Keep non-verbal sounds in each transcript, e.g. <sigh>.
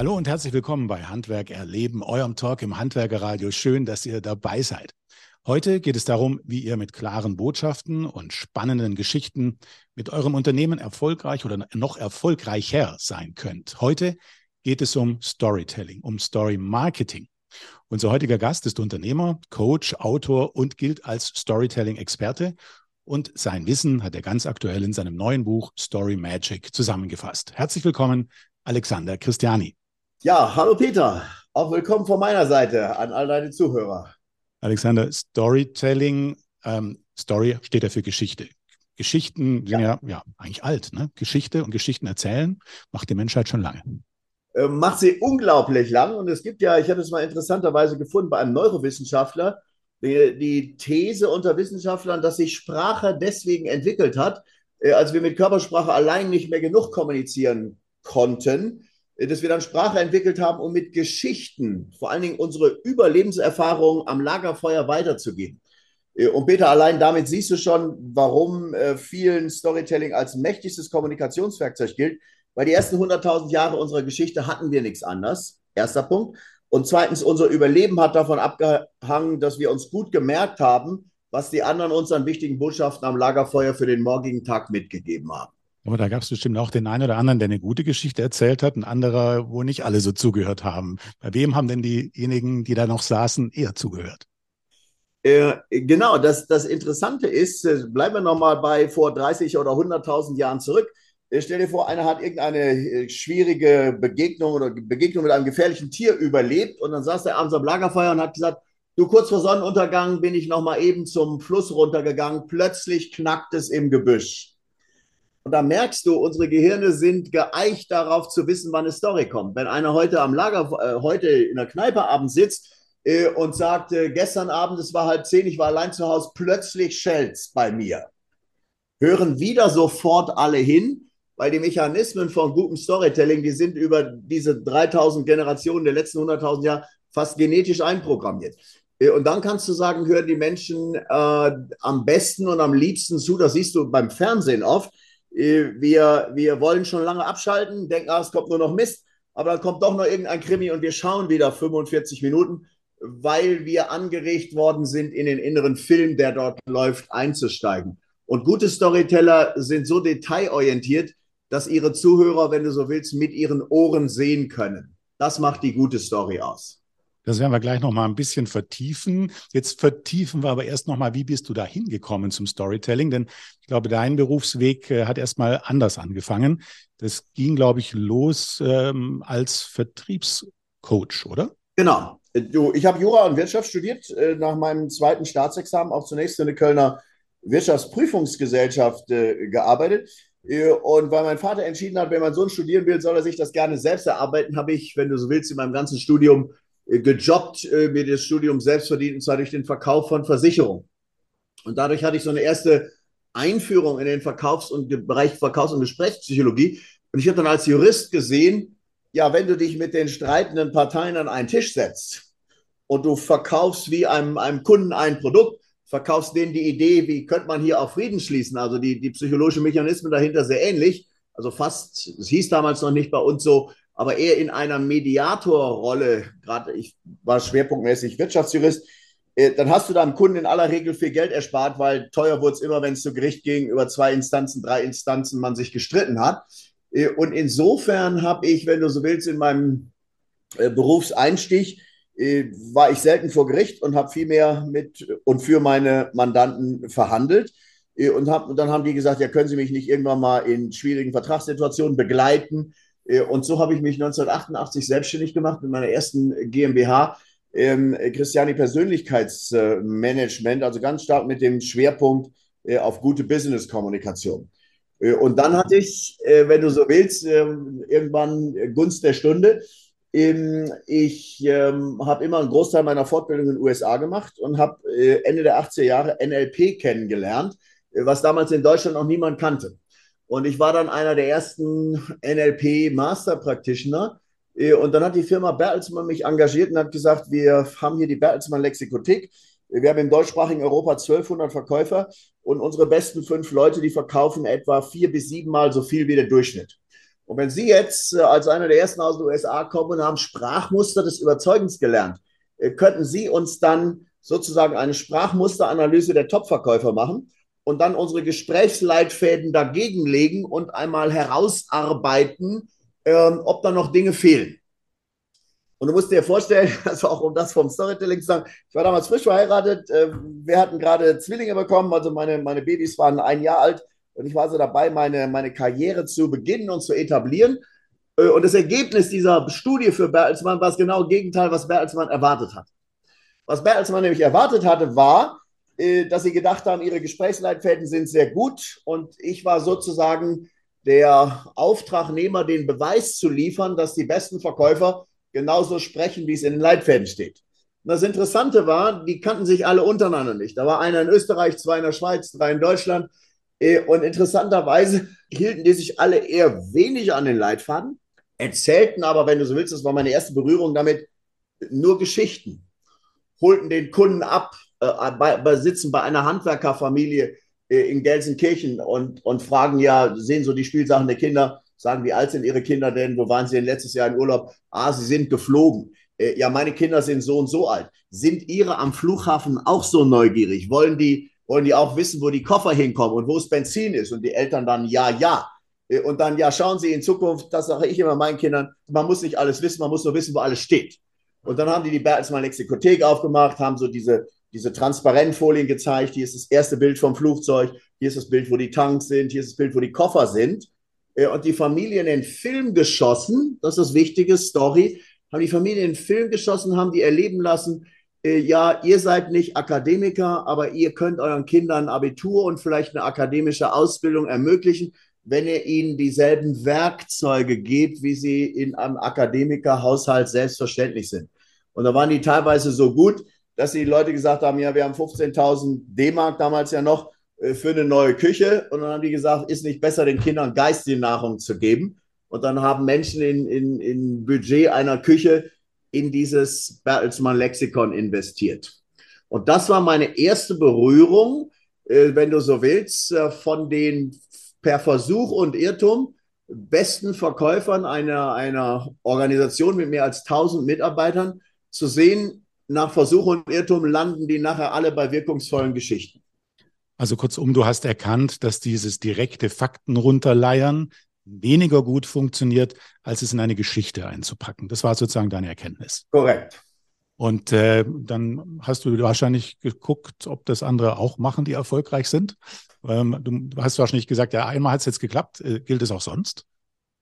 Hallo und herzlich willkommen bei Handwerk erleben, eurem Talk im Handwerkerradio. Schön, dass ihr dabei seid. Heute geht es darum, wie ihr mit klaren Botschaften und spannenden Geschichten mit eurem Unternehmen erfolgreich oder noch erfolgreicher sein könnt. Heute geht es um Storytelling, um Story Marketing. Unser heutiger Gast ist Unternehmer, Coach, Autor und gilt als Storytelling-Experte. Und sein Wissen hat er ganz aktuell in seinem neuen Buch Story Magic zusammengefasst. Herzlich willkommen, Alexander Christiani. Ja, hallo Peter. Auch willkommen von meiner Seite an all deine Zuhörer. Alexander, Storytelling, ähm, Story steht ja für Geschichte. Geschichten sind ja, ja, ja eigentlich alt. Ne? Geschichte und Geschichten erzählen macht die Menschheit schon lange. Äh, macht sie unglaublich lang. Und es gibt ja, ich habe es mal interessanterweise gefunden, bei einem Neurowissenschaftler, die, die These unter Wissenschaftlern, dass sich Sprache deswegen entwickelt hat, äh, als wir mit Körpersprache allein nicht mehr genug kommunizieren konnten, dass wir dann Sprache entwickelt haben, um mit Geschichten, vor allen Dingen unsere Überlebenserfahrungen am Lagerfeuer weiterzugeben. Äh, und Peter, allein damit siehst du schon, warum äh, vielen Storytelling als mächtigstes Kommunikationswerkzeug gilt, weil die ersten 100.000 Jahre unserer Geschichte hatten wir nichts anderes. Erster Punkt. Und zweitens, unser Überleben hat davon abgehangen, dass wir uns gut gemerkt haben, was die anderen uns an wichtigen Botschaften am Lagerfeuer für den morgigen Tag mitgegeben haben. Aber da gab es bestimmt auch den einen oder anderen, der eine gute Geschichte erzählt hat, ein anderer, wo nicht alle so zugehört haben. Bei wem haben denn diejenigen, die da noch saßen, eher zugehört? Äh, genau, das, das Interessante ist, äh, bleiben wir nochmal bei vor 30 oder 100.000 Jahren zurück. Äh, stell dir vor, einer hat irgendeine äh, schwierige Begegnung oder Begegnung mit einem gefährlichen Tier überlebt und dann saß er abends am Lagerfeuer und hat gesagt, du, kurz vor Sonnenuntergang bin ich nochmal eben zum Fluss runtergegangen, plötzlich knackt es im Gebüsch. Und da merkst du, unsere Gehirne sind geeicht darauf zu wissen, wann eine Story kommt. Wenn einer heute am Lager, äh, heute in der Kneipe abends sitzt äh, und sagt, äh, gestern Abend, es war halb zehn, ich war allein zu Hause, plötzlich schellt's bei mir. Hören wieder sofort alle hin, weil die Mechanismen von gutem Storytelling, die sind über diese 3000 Generationen der letzten 100.000 Jahre fast genetisch einprogrammiert. Äh, und dann kannst du sagen, hören die Menschen äh, am besten und am liebsten zu, das siehst du beim Fernsehen oft, wir, wir wollen schon lange abschalten, denken, ah, es kommt nur noch Mist, aber dann kommt doch noch irgendein Krimi und wir schauen wieder 45 Minuten, weil wir angeregt worden sind, in den inneren Film, der dort läuft, einzusteigen. Und gute Storyteller sind so detailorientiert, dass ihre Zuhörer, wenn du so willst, mit ihren Ohren sehen können. Das macht die gute Story aus. Das werden wir gleich noch mal ein bisschen vertiefen. Jetzt vertiefen wir aber erst noch mal, wie bist du da hingekommen zum Storytelling? Denn ich glaube, dein Berufsweg äh, hat erst mal anders angefangen. Das ging, glaube ich, los ähm, als Vertriebscoach, oder? Genau. Du, ich habe Jura und Wirtschaft studiert, äh, nach meinem zweiten Staatsexamen auch zunächst in der Kölner Wirtschaftsprüfungsgesellschaft äh, gearbeitet. Äh, und weil mein Vater entschieden hat, wenn mein Sohn studieren will, soll er sich das gerne selbst erarbeiten, habe ich, wenn du so willst, in meinem ganzen Studium äh, gejobbt, äh, mir das Studium selbst verdient, und zwar durch den Verkauf von Versicherungen. Und dadurch hatte ich so eine erste Einführung in den Verkaufs- und Bereich Verkaufs- und Gesprächspsychologie. Und ich habe dann als Jurist gesehen, ja, wenn du dich mit den streitenden Parteien an einen Tisch setzt und du verkaufst wie einem, einem Kunden ein Produkt, verkaufst denen die Idee, wie könnte man hier auch Frieden schließen, also die, die psychologischen Mechanismen dahinter sehr ähnlich, also fast, es hieß damals noch nicht bei uns so, aber eher in einer Mediatorrolle, gerade ich war schwerpunktmäßig Wirtschaftsjurist, äh, dann hast du deinem Kunden in aller Regel viel Geld erspart, weil teuer wurde es immer, wenn es zu Gericht ging, über zwei Instanzen, drei Instanzen man sich gestritten hat. Äh, und insofern habe ich, wenn du so willst, in meinem äh, Berufseinstieg, war ich selten vor Gericht und habe viel mehr mit und für meine Mandanten verhandelt. Und, hab, und dann haben die gesagt, ja, können Sie mich nicht irgendwann mal in schwierigen Vertragssituationen begleiten? Äh, und so habe ich mich 1988 selbstständig gemacht mit meiner ersten GmbH, ähm, Christiani Persönlichkeitsmanagement, also ganz stark mit dem Schwerpunkt äh, auf gute Business-Kommunikation. Äh, und dann hatte ich, äh, wenn du so willst, ähm, irgendwann Gunst der Stunde. Ähm, ich ähm, habe immer einen Großteil meiner Fortbildung in den USA gemacht und habe äh, Ende der 80er Jahre NLP kennengelernt, äh, was damals in Deutschland noch niemand kannte. Und ich war dann einer der ersten NLP Master Practitioner. Äh, und dann hat die Firma Bertelsmann mich engagiert und hat gesagt, wir haben hier die Bertelsmann Lexikothek. Wir haben im deutschsprachigen Europa 1200 Verkäufer und unsere besten fünf Leute, die verkaufen etwa vier bis sieben Mal so viel wie der Durchschnitt. Und wenn Sie jetzt äh, als einer der ersten aus den USA kommen und haben Sprachmuster des Überzeugens gelernt, äh, könnten Sie uns dann sozusagen eine Sprachmusteranalyse der Topverkäufer machen und dann unsere Gesprächsleitfäden dagegen legen und einmal herausarbeiten, ähm, ob da noch Dinge fehlen. Und du musst dir vorstellen, <laughs> also auch um das vom Storytelling zu sagen, ich war damals frisch verheiratet, äh, wir hatten gerade Zwillinge bekommen, also meine, meine Babys waren ein Jahr alt und ich war so dabei, meine, meine Karriere zu beginnen und zu etablieren. Äh, und das Ergebnis dieser Studie für Bertelsmann war das genaue Gegenteil, was Bertelsmann erwartet hat. Was Bertelsmann nämlich erwartet hatte, war, dass sie gedacht haben, ihre Gesprächsleitfäden sind sehr gut. Und ich war sozusagen der Auftragnehmer, den Beweis zu liefern, dass die besten Verkäufer genauso sprechen, wie es in den Leitfäden steht. Und das Interessante war, die kannten sich alle untereinander nicht. Da war einer in Österreich, zwei in der Schweiz, drei in Deutschland. Äh, und interessanterweise hielten die sich alle eher wenig an den Leitfaden, erzählten aber, wenn du so willst, das war meine erste Berührung damit, nur Geschichten. Holten den Kunden ab, äh, bei, sitzen bei einer Handwerkerfamilie äh, in Gelsenkirchen und, und fragen ja, sehen so die Spielsachen der Kinder, sagen, wie alt sind Ihre Kinder denn? Wo waren Sie denn letztes Jahr in Urlaub? Ah, sie sind geflogen. Äh, ja, meine Kinder sind so und so alt. Sind Ihre am Flughafen auch so neugierig? Wollen die wollen die auch wissen, wo die Koffer hinkommen und wo es Benzin ist. Und die Eltern dann, ja, ja. Und dann, ja, schauen Sie in Zukunft, das sage ich immer meinen Kindern, man muss nicht alles wissen, man muss nur wissen, wo alles steht. Und dann haben die die Bertelsmann Lexikothek aufgemacht, haben so diese, diese Transparentfolien gezeigt. Hier ist das erste Bild vom Flugzeug, hier ist das Bild, wo die Tanks sind, hier ist das Bild, wo die Koffer sind. Äh, und die Familien in den Film geschossen, das ist das wichtige Story, haben die Familien in den Film geschossen, haben die erleben lassen, äh, ja, ihr seid nicht Akademiker, aber ihr könnt euren Kindern Abitur und vielleicht eine akademische Ausbildung ermöglichen, wenn ihr ihnen dieselben Werkzeuge gebt, wie sie in einem Akademikerhaushalt selbstverständlich sind. Und da waren die teilweise so gut, dass die Leute gesagt haben, ja, wir haben 15.000 D-Mark damals ja noch äh, für eine neue Küche. Und dann haben die gesagt, ist nicht besser, den Kindern geistige Nahrung zu geben. Und dann haben Menschen in, in, in Budget einer Küche in dieses Bertelsmann Lexikon investiert. Und das war meine erste Berührung, äh, wenn du so willst, äh, von den per Versuch und Irrtum besten Verkäufern einer, einer Organisation mit mehr als 1000 Mitarbeitern zu sehen, nach Versuch und Irrtum landen die nachher alle bei wirkungsvollen Geschichten. Also kurzum, du hast erkannt, dass dieses direkte Fakten runterleiern weniger gut funktioniert, als es in eine Geschichte einzupacken. Das war sozusagen deine Erkenntnis. Korrekt. Und äh, dann hast du wahrscheinlich geguckt, ob das andere auch machen, die erfolgreich sind. Ähm, du hast wahrscheinlich gesagt, ja, einmal hat es jetzt geklappt. Äh, gilt es auch sonst?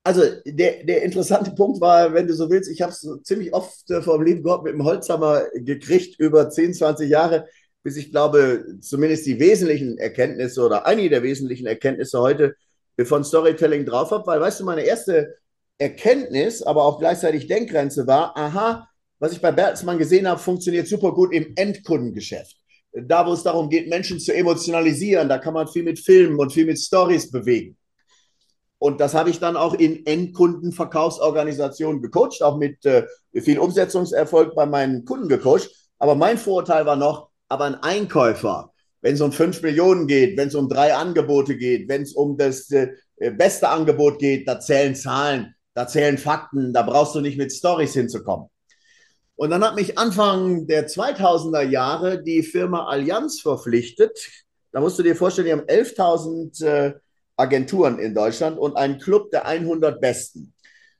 Also der, der interessante Punkt war, wenn du so willst, ich habe es ziemlich oft äh, vom lieben Gott mit dem Holzhammer gekriegt über 10, 20 Jahre, bis ich glaube, zumindest die wesentlichen Erkenntnisse oder einige der wesentlichen Erkenntnisse heute von Storytelling drauf habe, weil, weißt du, meine erste Erkenntnis, aber auch gleichzeitig Denkgrenze war, aha, was ich bei Bertelsmann gesehen habe, funktioniert super gut im Endkundengeschäft. Da, wo es darum geht, Menschen zu emotionalisieren, da kann man viel mit Filmen und viel mit Stories bewegen. Und das habe ich dann auch in Endkundenverkaufsorganisationen gecoacht, auch mit äh, viel Umsetzungserfolg bei meinen Kunden gecoacht. Aber mein Vorurteil war noch, aber ein Einkäufer, wenn es um fünf Millionen geht, wenn es um drei Angebote geht, wenn es um das äh, beste Angebot geht, da zählen Zahlen, da zählen Fakten, da brauchst du nicht mit Stories hinzukommen. Und dann hat mich Anfang der 2000er Jahre die Firma Allianz verpflichtet. Da musst du dir vorstellen, die haben 11.000 äh, Agenturen in Deutschland und einen Club der 100 Besten.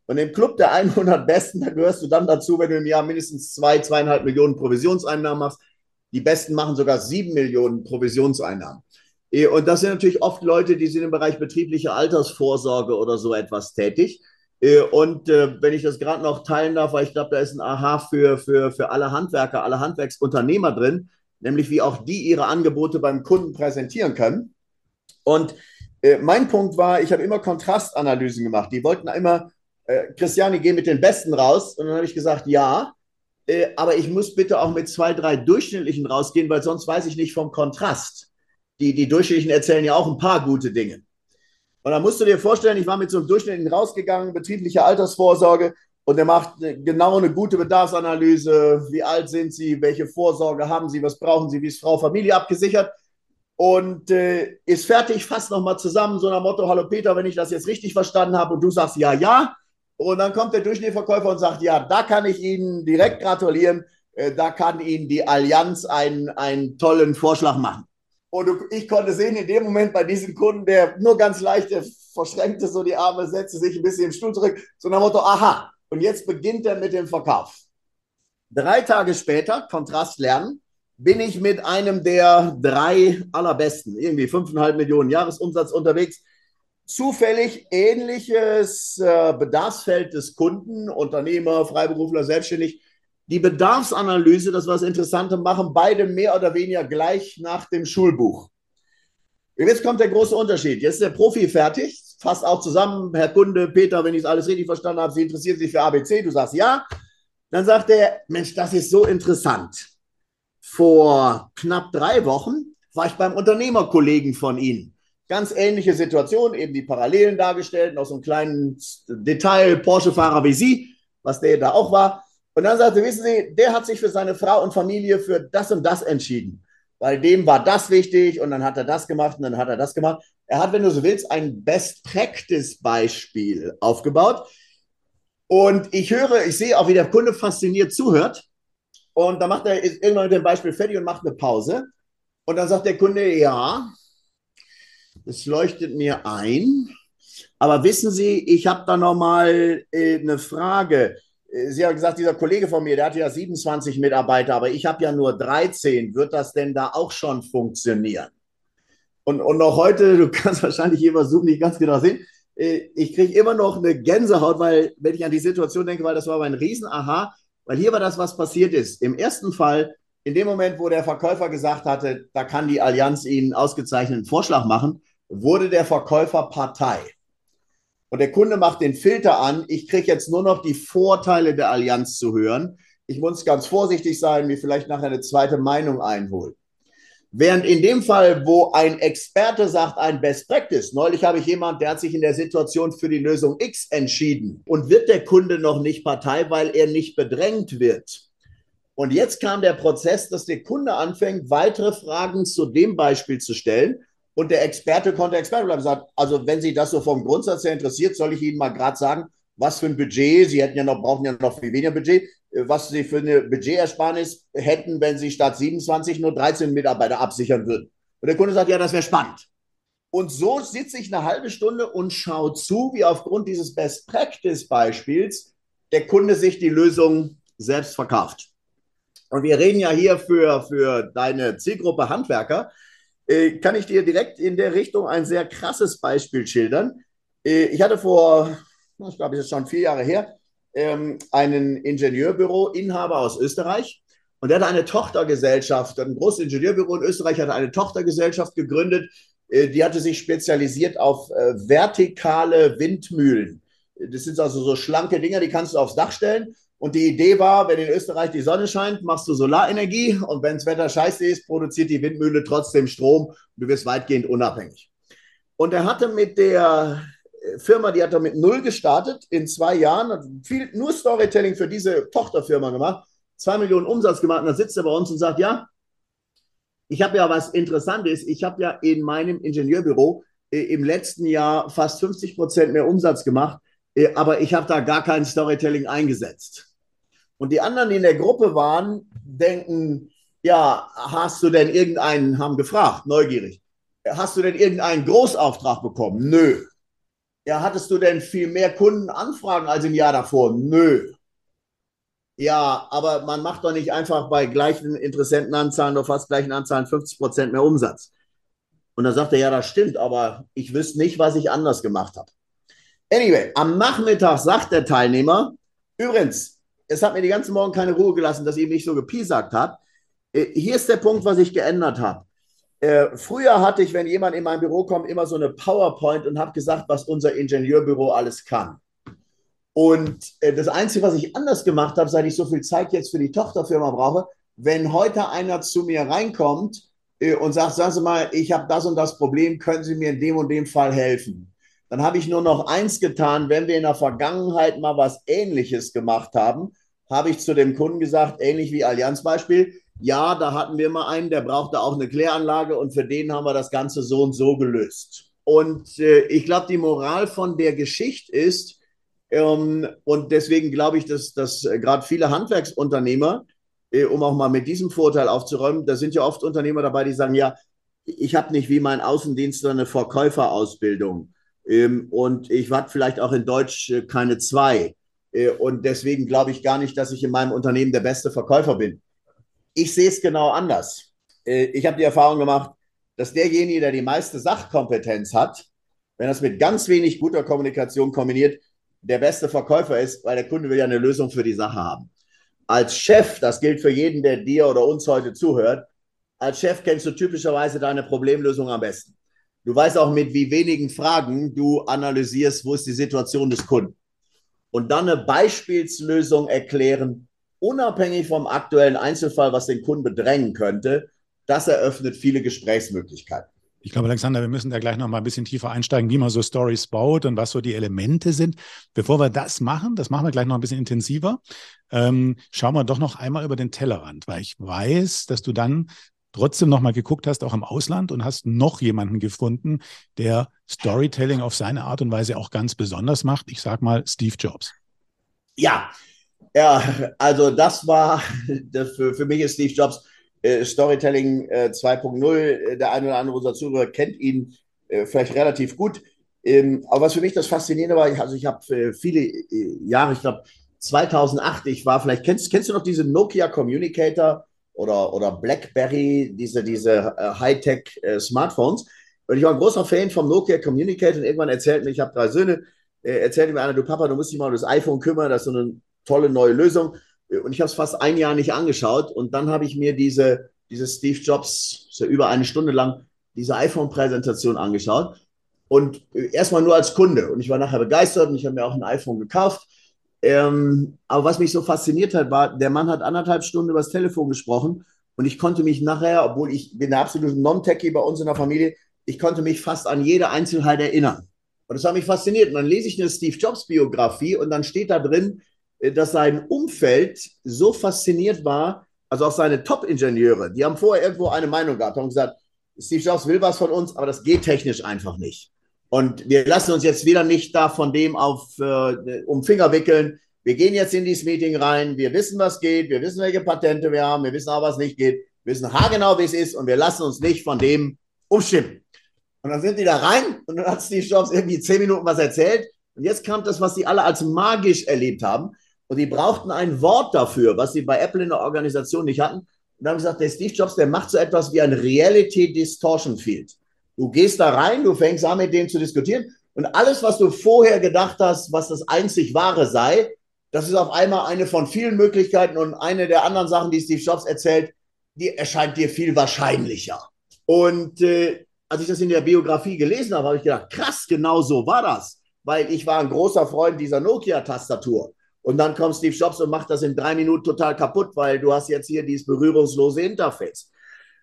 Und im Club der 100 Besten, da gehörst du dann dazu, wenn du im Jahr mindestens zwei, zweieinhalb Millionen Provisionseinnahmen machst, die Besten machen sogar sieben Millionen Provisionseinnahmen. Eh, und das sind natürlich oft Leute, die sind im Bereich betriebliche Altersvorsorge oder so etwas tätig. Eh, und äh, wenn ich das gerade noch teilen darf, weil ich glaube, da ist ein Aha für, für, für alle Handwerker, alle Handwerksunternehmer drin, nämlich wie auch die ihre Angebote beim Kunden präsentieren können. Und äh, mein Punkt war, ich habe immer Kontrastanalysen gemacht. Die wollten immer, äh, Christiane, geh mit den Besten raus. Und dann habe ich gesagt, ja, äh, aber ich muss bitte auch mit zwei, drei Durchschnittlichen rausgehen, weil sonst weiß ich nicht vom Kontrast. Die, die Durchschnittlichen erzählen ja auch ein paar gute Dinge. Und dann musst du dir vorstellen, ich war mit so einem Durchschnittlichen rausgegangen, betriebliche Altersvorsorge, und der macht genau eine gute Bedarfsanalyse. Wie alt sind Sie? Welche Vorsorge haben Sie? Was brauchen Sie? Wie ist Frau Familie abgesichert? Und äh, ist fertig, fasst nochmal zusammen, so nach Motto, hallo Peter, wenn ich das jetzt richtig verstanden habe und du sagst ja, ja. Und dann kommt der Durchschnittsverkäufer und sagt, ja, da kann ich Ihnen direkt gratulieren, äh, da kann Ihnen die Allianz einen, einen tollen Vorschlag machen. Und ich konnte sehen, in dem Moment bei diesem Kunden, der nur ganz leicht verschränkte so die Arme, setzte sich ein bisschen im Stuhl zurück, so nach Motto, aha, und jetzt beginnt er mit dem Verkauf. Drei Tage später, Kontrast lernen, bin ich mit einem der drei allerbesten, irgendwie 5,5 Millionen Jahresumsatz unterwegs. Zufällig ähnliches äh, Bedarfsfeld des Kunden, Unternehmer, Freiberufler, selbstständig. Die Bedarfsanalyse, das war das Interessante, machen beide mehr oder weniger gleich nach dem Schulbuch. Jetzt kommt der große Unterschied. Jetzt ist der Profi fertig, fasst auch zusammen, Herr Kunde, Peter, wenn ich es alles richtig verstanden habe, Sie interessieren sich für ABC, du sagst ja. Dann sagt er, Mensch, das ist so interessant vor knapp drei Wochen war ich beim Unternehmerkollegen von Ihnen. Ganz ähnliche Situation, eben die Parallelen dargestellt, noch so ein kleines Detail, Porsche-Fahrer wie Sie, was der da auch war. Und dann sagte, wissen Sie, der hat sich für seine Frau und Familie für das und das entschieden. Weil dem war das wichtig und dann hat er das gemacht und dann hat er das gemacht. Er hat, wenn du so willst, ein Best-Practice-Beispiel aufgebaut. Und ich höre, ich sehe auch, wie der Kunde fasziniert zuhört. Und dann macht er irgendwann mit dem Beispiel fertig und macht eine Pause. Und dann sagt der Kunde, ja, es leuchtet mir ein. Aber wissen Sie, ich habe da nochmal äh, eine Frage. Äh, Sie haben gesagt, dieser Kollege von mir, der hat ja 27 Mitarbeiter, aber ich habe ja nur 13. Wird das denn da auch schon funktionieren? Und, und noch heute, du <laughs> kannst wahrscheinlich hier Zoom nicht ganz genau sehen, äh, ich kriege immer noch eine Gänsehaut, weil, wenn ich an die Situation denke, weil das war ein Riesen-Aha, weil hier war das, was passiert ist. Im ersten Fall, in dem Moment, wo der Verkäufer gesagt hatte, da kann die Allianz Ihnen ausgezeichneten Vorschlag machen, wurde der Verkäufer Partei. Und der Kunde macht den Filter an. Ich kriege jetzt nur noch die Vorteile der Allianz zu hören. Ich muss ganz vorsichtig sein, mir vielleicht nachher eine zweite Meinung einholen. Während in dem Fall, wo ein Experte sagt, ein Best Practice, neulich habe ich jemand, der hat sich in der Situation für die Lösung X entschieden und wird der Kunde noch nicht Partei, weil er nicht bedrängt wird. Und jetzt kam der Prozess, dass der Kunde anfängt, weitere Fragen zu dem Beispiel zu stellen. Und der Experte konnte Experte bleiben. Sagt, also wenn Sie das so vom Grundsatz her interessiert, soll ich Ihnen mal gerade sagen, was für ein Budget, Sie hätten ja noch, brauchen ja noch viel weniger Budget, was Sie für eine Budgetersparnis hätten, wenn Sie statt 27 nur 13 Mitarbeiter absichern würden. Und der Kunde sagt, ja, das wäre spannend. Und so sitze ich eine halbe Stunde und schaue zu, wie aufgrund dieses Best Practice Beispiels der Kunde sich die Lösung selbst verkauft. Und wir reden ja hier für, für deine Zielgruppe Handwerker. Äh, kann ich dir direkt in der Richtung ein sehr krasses Beispiel schildern? Äh, ich hatte vor, ich glaube, es ist schon vier Jahre her, ähm, einen Ingenieurbüro-Inhaber aus Österreich. Und der hatte eine Tochtergesellschaft, ein großes Ingenieurbüro in Österreich hatte eine Tochtergesellschaft gegründet, äh, die hatte sich spezialisiert auf äh, vertikale Windmühlen. Das sind also so schlanke Dinger, die kannst du aufs Dach stellen. Und die Idee war, wenn in Österreich die Sonne scheint, machst du Solarenergie und wenn das Wetter scheiße ist, produziert die Windmühle trotzdem Strom und du wirst weitgehend unabhängig. Und er hatte mit der Firma, die hat er mit null gestartet in zwei Jahren, hat viel, nur Storytelling für diese Tochterfirma gemacht, zwei Millionen Umsatz gemacht und dann sitzt er bei uns und sagt, ja, ich habe ja was Interessantes, ich habe ja in meinem Ingenieurbüro äh, im letzten Jahr fast 50 Prozent mehr Umsatz gemacht, äh, aber ich habe da gar kein Storytelling eingesetzt. Und die anderen, die in der Gruppe waren, denken, ja, hast du denn irgendeinen, haben gefragt, neugierig, hast du denn irgendeinen Großauftrag bekommen? Nö. Ja, hattest du denn viel mehr Kundenanfragen als im Jahr davor? Nö. Ja, aber man macht doch nicht einfach bei gleichen Interessentenanzahlen oder fast gleichen Anzahlen 50 Prozent mehr Umsatz. Und dann sagt er, ja, das stimmt, aber ich wüsste nicht, was ich anders gemacht habe. Anyway, am Nachmittag sagt der Teilnehmer, übrigens, es hat mir die ganzen Morgen keine Ruhe gelassen, dass ihm nicht so gepiesackt hat. Äh, hier ist der Punkt, was ich geändert habe. Äh, früher hatte ich, wenn jemand in mein Büro kommt, immer so eine PowerPoint und habe gesagt, was unser Ingenieurbüro alles kann. Und äh, das Einzige, was ich anders gemacht habe, seit ich so viel Zeit jetzt für die Tochterfirma brauche, wenn heute einer zu mir reinkommt äh, und sagt, sagen Sie mal, ich habe das und das Problem, können Sie mir in dem und dem Fall helfen? Dann habe ich nur noch eins getan, wenn wir in der Vergangenheit mal was Ähnliches gemacht haben, habe ich zu dem Kunden gesagt, ähnlich wie Allianz Beispiel, ja, da hatten wir mal einen, der brauchte auch eine Kläranlage und für den haben wir das Ganze so und so gelöst. Und äh, ich glaube, die Moral von der Geschichte ist, ähm, und deswegen glaube ich, dass, dass äh, gerade viele Handwerksunternehmer, äh, um auch mal mit diesem Vorteil aufzuräumen, da sind ja oft Unternehmer dabei, die sagen, ja, ich habe nicht wie mein Außendienstler eine Verkäuferausbildung ähm, und ich hatte vielleicht auch in Deutsch äh, keine zwei. Äh, und deswegen glaube ich gar nicht, dass ich in meinem Unternehmen der beste Verkäufer bin. Ich sehe es genau anders. Äh, ich habe die Erfahrung gemacht, dass derjenige, der die meiste Sachkompetenz hat, wenn es mit ganz wenig guter Kommunikation kombiniert, der beste Verkäufer ist, weil der Kunde will ja eine Lösung für die Sache haben. Als Chef, das gilt für jeden, der dir oder uns heute zuhört, als Chef kennst du typischerweise deine Problemlösung am besten. Du weißt auch, mit wie wenigen Fragen du analysierst, wo ist die Situation des Kunden. Und dann eine Beispielslösung erklären, unabhängig vom aktuellen Einzelfall, was den Kunden bedrängen könnte, das eröffnet viele Gesprächsmöglichkeiten. Ich glaube, Alexander, wir müssen da gleich noch mal ein bisschen tiefer einsteigen, wie man so Stories baut und was so die Elemente sind. Bevor wir das machen, das machen wir gleich noch ein bisschen intensiver, ähm, schauen wir doch noch einmal über den Tellerrand, weil ich weiß, dass du dann trotzdem noch mal geguckt hast, auch im Ausland und hast noch jemanden gefunden, der Storytelling auf seine Art und Weise auch ganz besonders macht. Ich sage mal Steve Jobs. Ja, ja, also das war für, für mich ist Steve Jobs äh, Storytelling äh, 2.0. Äh, der eine oder andere unserer Zuhörer kennt ihn äh, vielleicht relativ gut. Ähm, aber was für mich das Faszinierende war, also ich habe äh, viele äh, Jahre, ich glaube 2008, ich war vielleicht, kennst, kennst du noch diese Nokia Communicator oder, oder BlackBerry, diese, diese Hightech Smartphones? Und ich war ein großer Fan vom Nokia Communicator und irgendwann erzählt mir, ich habe drei Söhne, erzählte mir einer, du Papa, du musst dich mal um das iPhone kümmern, das ist so eine tolle neue Lösung. Und ich habe es fast ein Jahr nicht angeschaut. Und dann habe ich mir diese, diese Steve Jobs, so über eine Stunde lang, diese iPhone-Präsentation angeschaut. Und erstmal nur als Kunde. Und ich war nachher begeistert und ich habe mir auch ein iPhone gekauft. Ähm, aber was mich so fasziniert hat, war, der Mann hat anderthalb Stunden über das Telefon gesprochen und ich konnte mich nachher, obwohl ich bin der absolute Non-Techie bei uns in der Familie, ich konnte mich fast an jede Einzelheit erinnern. Und das hat mich fasziniert. Und dann lese ich eine Steve Jobs Biografie und dann steht da drin, äh, dass sein Umfeld so fasziniert war, also auch seine Top-Ingenieure, die haben vorher irgendwo eine Meinung gehabt, haben gesagt, Steve Jobs will was von uns, aber das geht technisch einfach nicht. Und wir lassen uns jetzt wieder nicht da von dem auf äh, um Finger wickeln. Wir gehen jetzt in dieses Meeting rein, wir wissen, was geht, wir wissen, welche Patente wir haben, wir wissen auch, was nicht geht, wir wissen haargenau, wie es ist und wir lassen uns nicht von dem umstimmen. Und dann sind die da rein und dann hat Steve Jobs irgendwie zehn Minuten was erzählt. Und jetzt kam das, was sie alle als magisch erlebt haben. Und die brauchten ein Wort dafür, was sie bei Apple in der Organisation nicht hatten. Und haben gesagt, der Steve Jobs, der macht so etwas wie ein Reality Distortion Field. Du gehst da rein, du fängst an, mit dem zu diskutieren. Und alles, was du vorher gedacht hast, was das einzig Wahre sei, das ist auf einmal eine von vielen Möglichkeiten und eine der anderen Sachen, die Steve Jobs erzählt, die erscheint dir viel wahrscheinlicher. Und äh, als ich das in der Biografie gelesen habe, habe ich gedacht, krass, genau so war das. Weil ich war ein großer Freund dieser Nokia-Tastatur. Und dann kommt Steve Jobs und macht das in drei Minuten total kaputt, weil du hast jetzt hier dieses berührungslose Interface.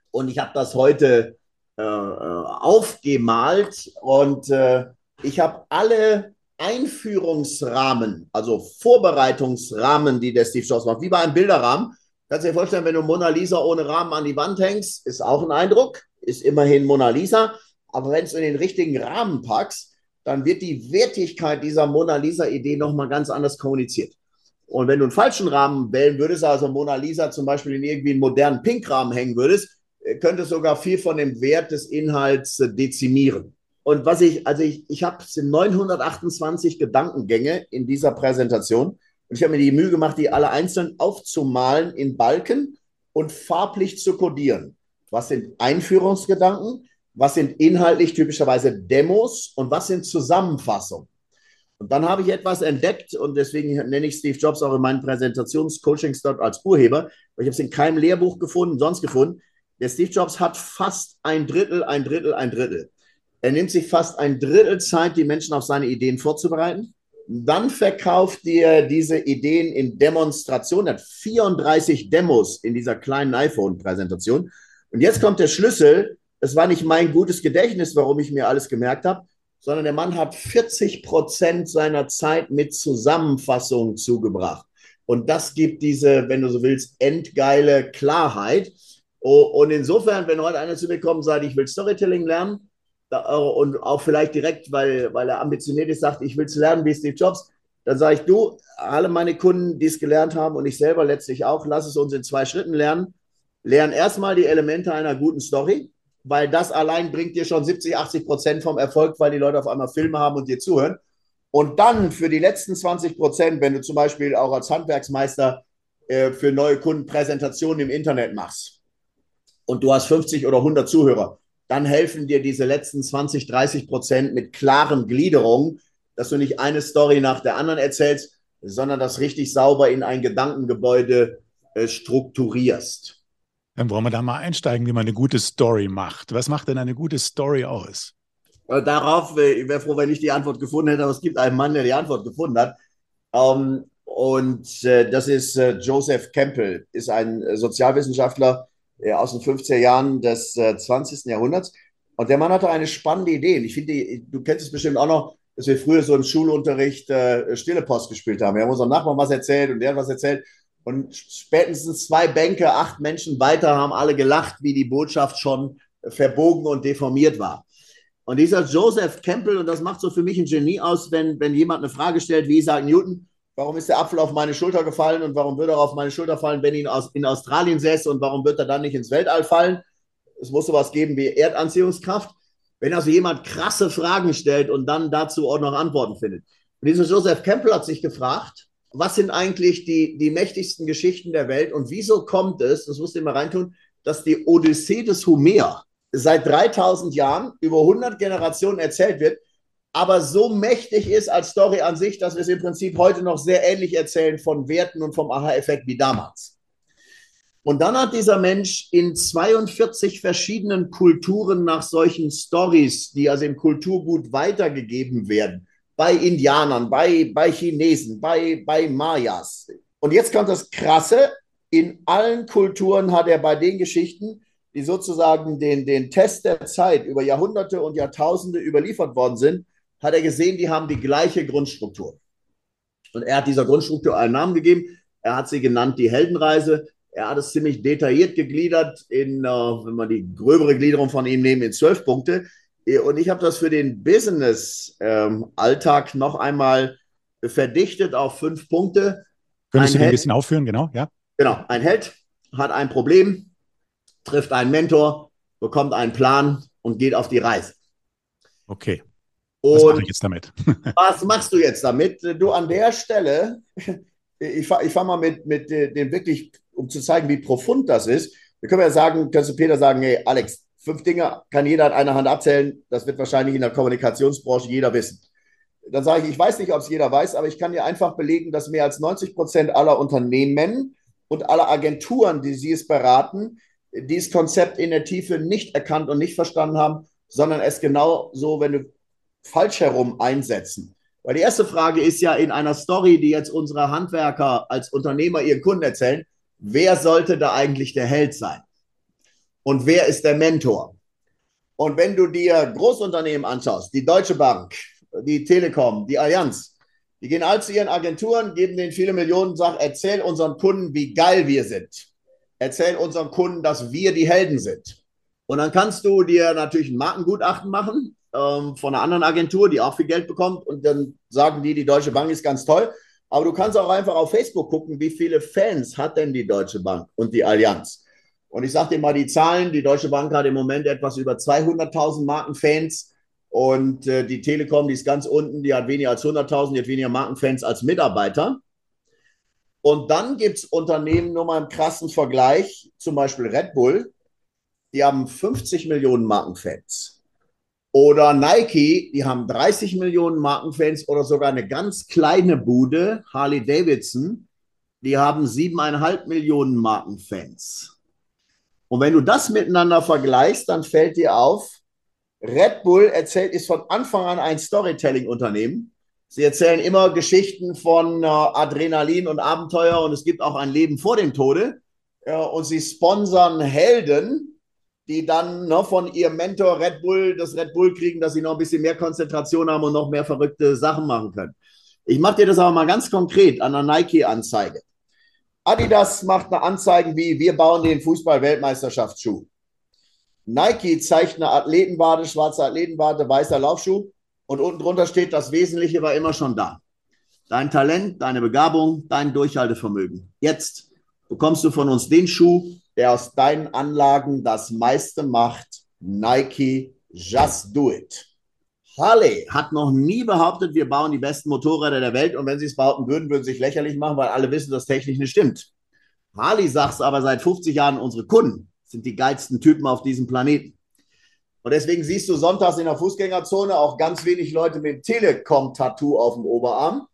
Und ich habe das heute äh, äh, aufgemalt und äh, ich habe alle Einführungsrahmen, also Vorbereitungsrahmen, die der Steve Jobs macht, wie bei einem Bilderrahmen. Kannst du dir vorstellen, wenn du Mona Lisa ohne Rahmen an die Wand hängst, ist auch ein Eindruck, ist immerhin Mona Lisa. Aber wenn du in den richtigen Rahmen packst, dann wird die Wertigkeit dieser Mona Lisa-Idee nochmal ganz anders kommuniziert. Und wenn du einen falschen Rahmen wählen würdest, also Mona Lisa zum Beispiel in irgendwie einen modernen Pinkrahmen hängen würdest, äh, könnte es sogar viel von dem Wert des Inhalts äh, dezimieren. Und was ich, also ich, ich habe 928 Gedankengänge in dieser Präsentation und ich habe mir die Mühe gemacht, die alle einzeln aufzumalen in Balken und farblich zu kodieren. Was sind Einführungsgedanken? Was sind inhaltlich typischerweise Demos und was sind Zusammenfassungen. Und dann habe ich etwas entdeckt und deswegen nenne ich Steve Jobs auch in meinen Präsentationscoachings dort als Urheber, weil ich habe es in keinem Lehrbuch gefunden, sonst gefunden. Der Steve Jobs hat fast ein Drittel, ein Drittel, ein Drittel. Er nimmt sich fast ein Drittel Zeit, die Menschen auf seine Ideen vorzubereiten. Dann verkauft er diese Ideen in Demonstrationen. Er hat 34 Demos in dieser kleinen iPhone-Präsentation. Und jetzt kommt der Schlüssel es war nicht mein gutes Gedächtnis, warum ich mir alles gemerkt habe, sondern der Mann hat 40 Prozent seiner Zeit mit Zusammenfassungen zugebracht. Und das gibt diese, wenn du so willst, endgeile Klarheit. Und insofern, wenn heute einer zu mir kommt und sagt, ich will Storytelling lernen, und auch vielleicht direkt, weil, weil er ambitioniert ist, sagt, ich will es lernen wie Steve Jobs, dann sage ich, du, alle meine Kunden, die es gelernt haben und ich selber letztlich auch, lass es uns in zwei Schritten lernen. Lern erstmal die Elemente einer guten Story, weil das allein bringt dir schon 70, 80 Prozent vom Erfolg, weil die Leute auf einmal Filme haben und dir zuhören. Und dann für die letzten 20 Prozent, wenn du zum Beispiel auch als Handwerksmeister äh, für neue Kunden Präsentationen im Internet machst und du hast 50 oder 100 Zuhörer, dann helfen dir diese letzten 20, 30 Prozent mit klaren Gliederungen, dass du nicht eine Story nach der anderen erzählst, sondern das richtig sauber in ein Gedankengebäude äh, strukturierst. Dann wollen wir da mal einsteigen, wie man eine gute Story macht. Was macht denn eine gute Story aus? Äh, darauf, äh, ich wäre froh, wenn ich die Antwort gefunden hätte, aber es gibt einen Mann, der die Antwort gefunden hat. Ähm, und äh, das ist Joseph Campbell, ist ein Sozialwissenschaftler aus den 50er Jahren des 20. Jahrhunderts. Und der Mann hatte eine spannende Idee. Ich finde, du kennst es bestimmt auch noch, dass wir früher so im Schulunterricht Stille Post gespielt haben. Wir haben unserem Nachbarn was erzählt und der hat was erzählt. Und spätestens zwei Bänke, acht Menschen weiter haben alle gelacht, wie die Botschaft schon verbogen und deformiert war. Und dieser Joseph Campbell, und das macht so für mich ein Genie aus, wenn, wenn jemand eine Frage stellt, wie sagt Newton, warum ist der Apfel auf meine Schulter gefallen und warum würde er auf meine Schulter fallen, wenn ihn aus, in Australien säße und warum wird er dann nicht ins Weltall fallen? Es muss sowas geben wie Erdanziehungskraft. Wenn also jemand krasse Fragen stellt und dann dazu auch noch Antworten findet. Und dieser Joseph Campbell hat sich gefragt, was sind eigentlich die, die mächtigsten Geschichten der Welt und wieso kommt es, das musst du immer reintun, dass die Odyssee des Homer seit 3000 Jahren über 100 Generationen erzählt wird, aber so mächtig ist als Story an sich, dass wir es im Prinzip heute noch sehr ähnlich erzählen von Werten und vom Aha-Effekt wie damals. Und dann hat dieser Mensch in 42 verschiedenen Kulturen nach solchen Stories, die also im Kulturgut weitergegeben werden, bei Indianern, bei, bei Chinesen, bei, bei Mayas. Und jetzt kommt das Krasse, in allen Kulturen hat er bei den Geschichten, die sozusagen den, den Test der Zeit über Jahrhunderte und Jahrtausende überliefert worden sind, hat er gesehen, die haben die gleiche Grundstruktur. Und er hat dieser Grundstruktur einen Namen gegeben. Er hat sie genannt die Heldenreise. Er hat es ziemlich detailliert gegliedert in, äh, wenn man die gröbere Gliederung von ihm nehmen, in zwölf Punkte. Und ich habe das für den Business-Alltag ähm, noch einmal verdichtet auf fünf Punkte. Könntest ein du ein bisschen aufführen, genau? Ja. Genau. Ein Held hat ein Problem, trifft einen Mentor, bekommt einen Plan und geht auf die Reise. Okay. Was mache ich jetzt damit? <laughs> was machst du jetzt damit? Du an der Stelle, <laughs> ich, ich fange mal mit, mit dem wirklich, um zu zeigen, wie profund das ist. Wir können ja sagen, kannst du Peter sagen, hey Alex, fünf Dinge kann jeder an einer Hand abzählen. Das wird wahrscheinlich in der Kommunikationsbranche jeder wissen. Dann sage ich, ich weiß nicht, ob es jeder weiß, aber ich kann dir einfach belegen, dass mehr als 90 Prozent aller Unternehmen und aller Agenturen, die sie es beraten, dieses Konzept in der Tiefe nicht erkannt und nicht verstanden haben, sondern es genau so, wenn du falsch herum einsetzen. Weil die erste Frage ist ja in einer Story, die jetzt unsere Handwerker als Unternehmer ihren Kunden erzählen, wer sollte da eigentlich der Held sein? Und wer ist der Mentor. Und wenn du dir Großunternehmen anschaust, die Deutsche Bank, die Telekom, die Allianz, die gehen all zu ihren Agenturen, geben denen viele Millionen und sagen, erzähl unseren Kunden, wie geil wir sind. Erzähl unseren Kunden, dass wir die Helden sind. Und dann kannst du dir natürlich ein Markengutachten machen ähm, von einer anderen Agentur, die auch viel Geld bekommt. Und dann sagen die, die Deutsche Bank ist ganz toll. Aber du kannst auch einfach auf Facebook gucken, wie viele Fans hat denn die Deutsche Bank und die Allianz. Und ich sage dir mal die Zahlen. Die Deutsche Bank hat im Moment etwas über 200.000 Markenfans. Und äh, die Telekom, die ist ganz unten, die hat weniger als 100.000, die hat weniger Markenfans als Mitarbeiter. Und dann gibt es Unternehmen, nur mal im krassen Vergleich, zum Beispiel Red Bull, die haben 50 Millionen Markenfans. Oder Nike, die haben 30 Millionen Markenfans oder sogar eine ganz kleine Bude, Harley Davidson, die haben siebeneinhalb Millionen Markenfans. Und wenn du das miteinander vergleichst, dann fällt dir auf, Red Bull erzählt, ist von Anfang an ein Storytelling-Unternehmen. Sie erzählen immer Geschichten von äh, Adrenalin und Abenteuer und es gibt auch ein Leben vor dem Tode. Und sie sponsern Helden, die dann ne, von ihrem Mentor Red Bull das Red Bull kriegen, dass sie noch ein bisschen mehr Konzentration haben und noch mehr verrückte Sachen machen können. Ich mache dir das aber mal ganz konkret an einer Nike-Anzeige. Adidas macht eine Anzeige wie, wir bauen den Fußball-Weltmeisterschaftsschuh. Nike zeigt eine Athletenwade, schwarze Athletenwade, weißer Laufschuh und unten drunter steht, das Wesentliche war immer schon da. Dein Talent, deine Begabung, dein Durchhaltevermögen. Jetzt bekommst du von uns den Schuh, der aus deinen Anlagen das meiste macht. Nike, just do it. Harley hat noch nie behauptet, wir bauen die besten Motorräder der Welt und wenn sie es behaupten würden, würden sie sich lächerlich machen, weil alle wissen, dass technisch nicht stimmt. Harley sagt es aber seit 50 Jahren, unsere Kunden sind die geilsten Typen auf diesem Planeten. Und deswegen siehst du sonntags in der Fußgängerzone auch ganz wenig Leute mit Telekom-Tattoo auf dem Oberarm,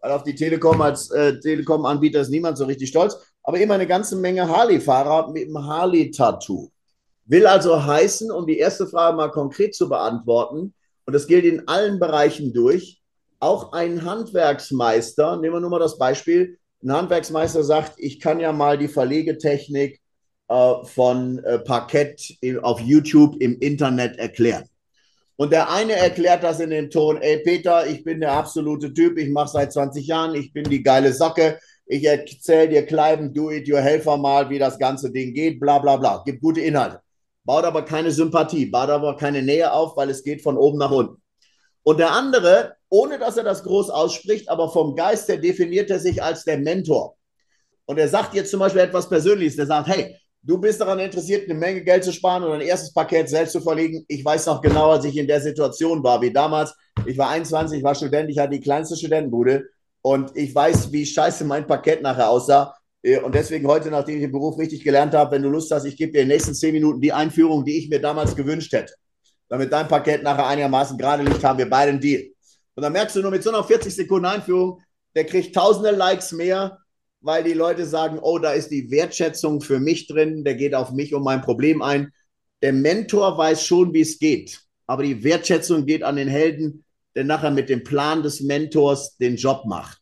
weil auf die Telekom als äh, Telekom-Anbieter ist niemand so richtig stolz, aber immer eine ganze Menge Harley-Fahrer mit dem Harley-Tattoo. Will also heißen, um die erste Frage mal konkret zu beantworten, und das gilt in allen Bereichen durch, auch ein Handwerksmeister, nehmen wir nur mal das Beispiel, ein Handwerksmeister sagt, ich kann ja mal die Verlegetechnik äh, von äh, Parkett auf YouTube im Internet erklären. Und der eine erklärt das in dem Ton, ey Peter, ich bin der absolute Typ, ich mache seit 20 Jahren, ich bin die geile Socke, ich erzähle dir Kleiben, Do-it-your-helfer mal, wie das ganze Ding geht, bla bla bla. Gibt gute Inhalte baut aber keine Sympathie, baut aber keine Nähe auf, weil es geht von oben nach unten. Und der andere, ohne dass er das groß ausspricht, aber vom Geist her definiert er sich als der Mentor. Und er sagt jetzt zum Beispiel etwas Persönliches. Der sagt, hey, du bist daran interessiert, eine Menge Geld zu sparen und ein erstes Paket selbst zu verlegen. Ich weiß noch genau, als ich in der Situation war, wie damals. Ich war 21, ich war Student, ich hatte die kleinste Studentenbude und ich weiß, wie scheiße mein Paket nachher aussah. Äh, und deswegen heute, nachdem ich den Beruf richtig gelernt habe, wenn du Lust hast, ich gebe dir in den nächsten zehn Minuten die Einführung, die ich mir damals gewünscht hätte. Damit dein Paket nachher einigermaßen gerade liegt, haben wir beide einen Deal. Und dann merkst du nur mit so einer 40 Sekunden Einführung, der kriegt tausende Likes mehr, weil die Leute sagen, oh, da ist die Wertschätzung für mich drin, der geht auf mich und mein Problem ein. Der Mentor weiß schon, wie es geht, aber die Wertschätzung geht an den Helden, der nachher mit dem Plan des Mentors den Job macht.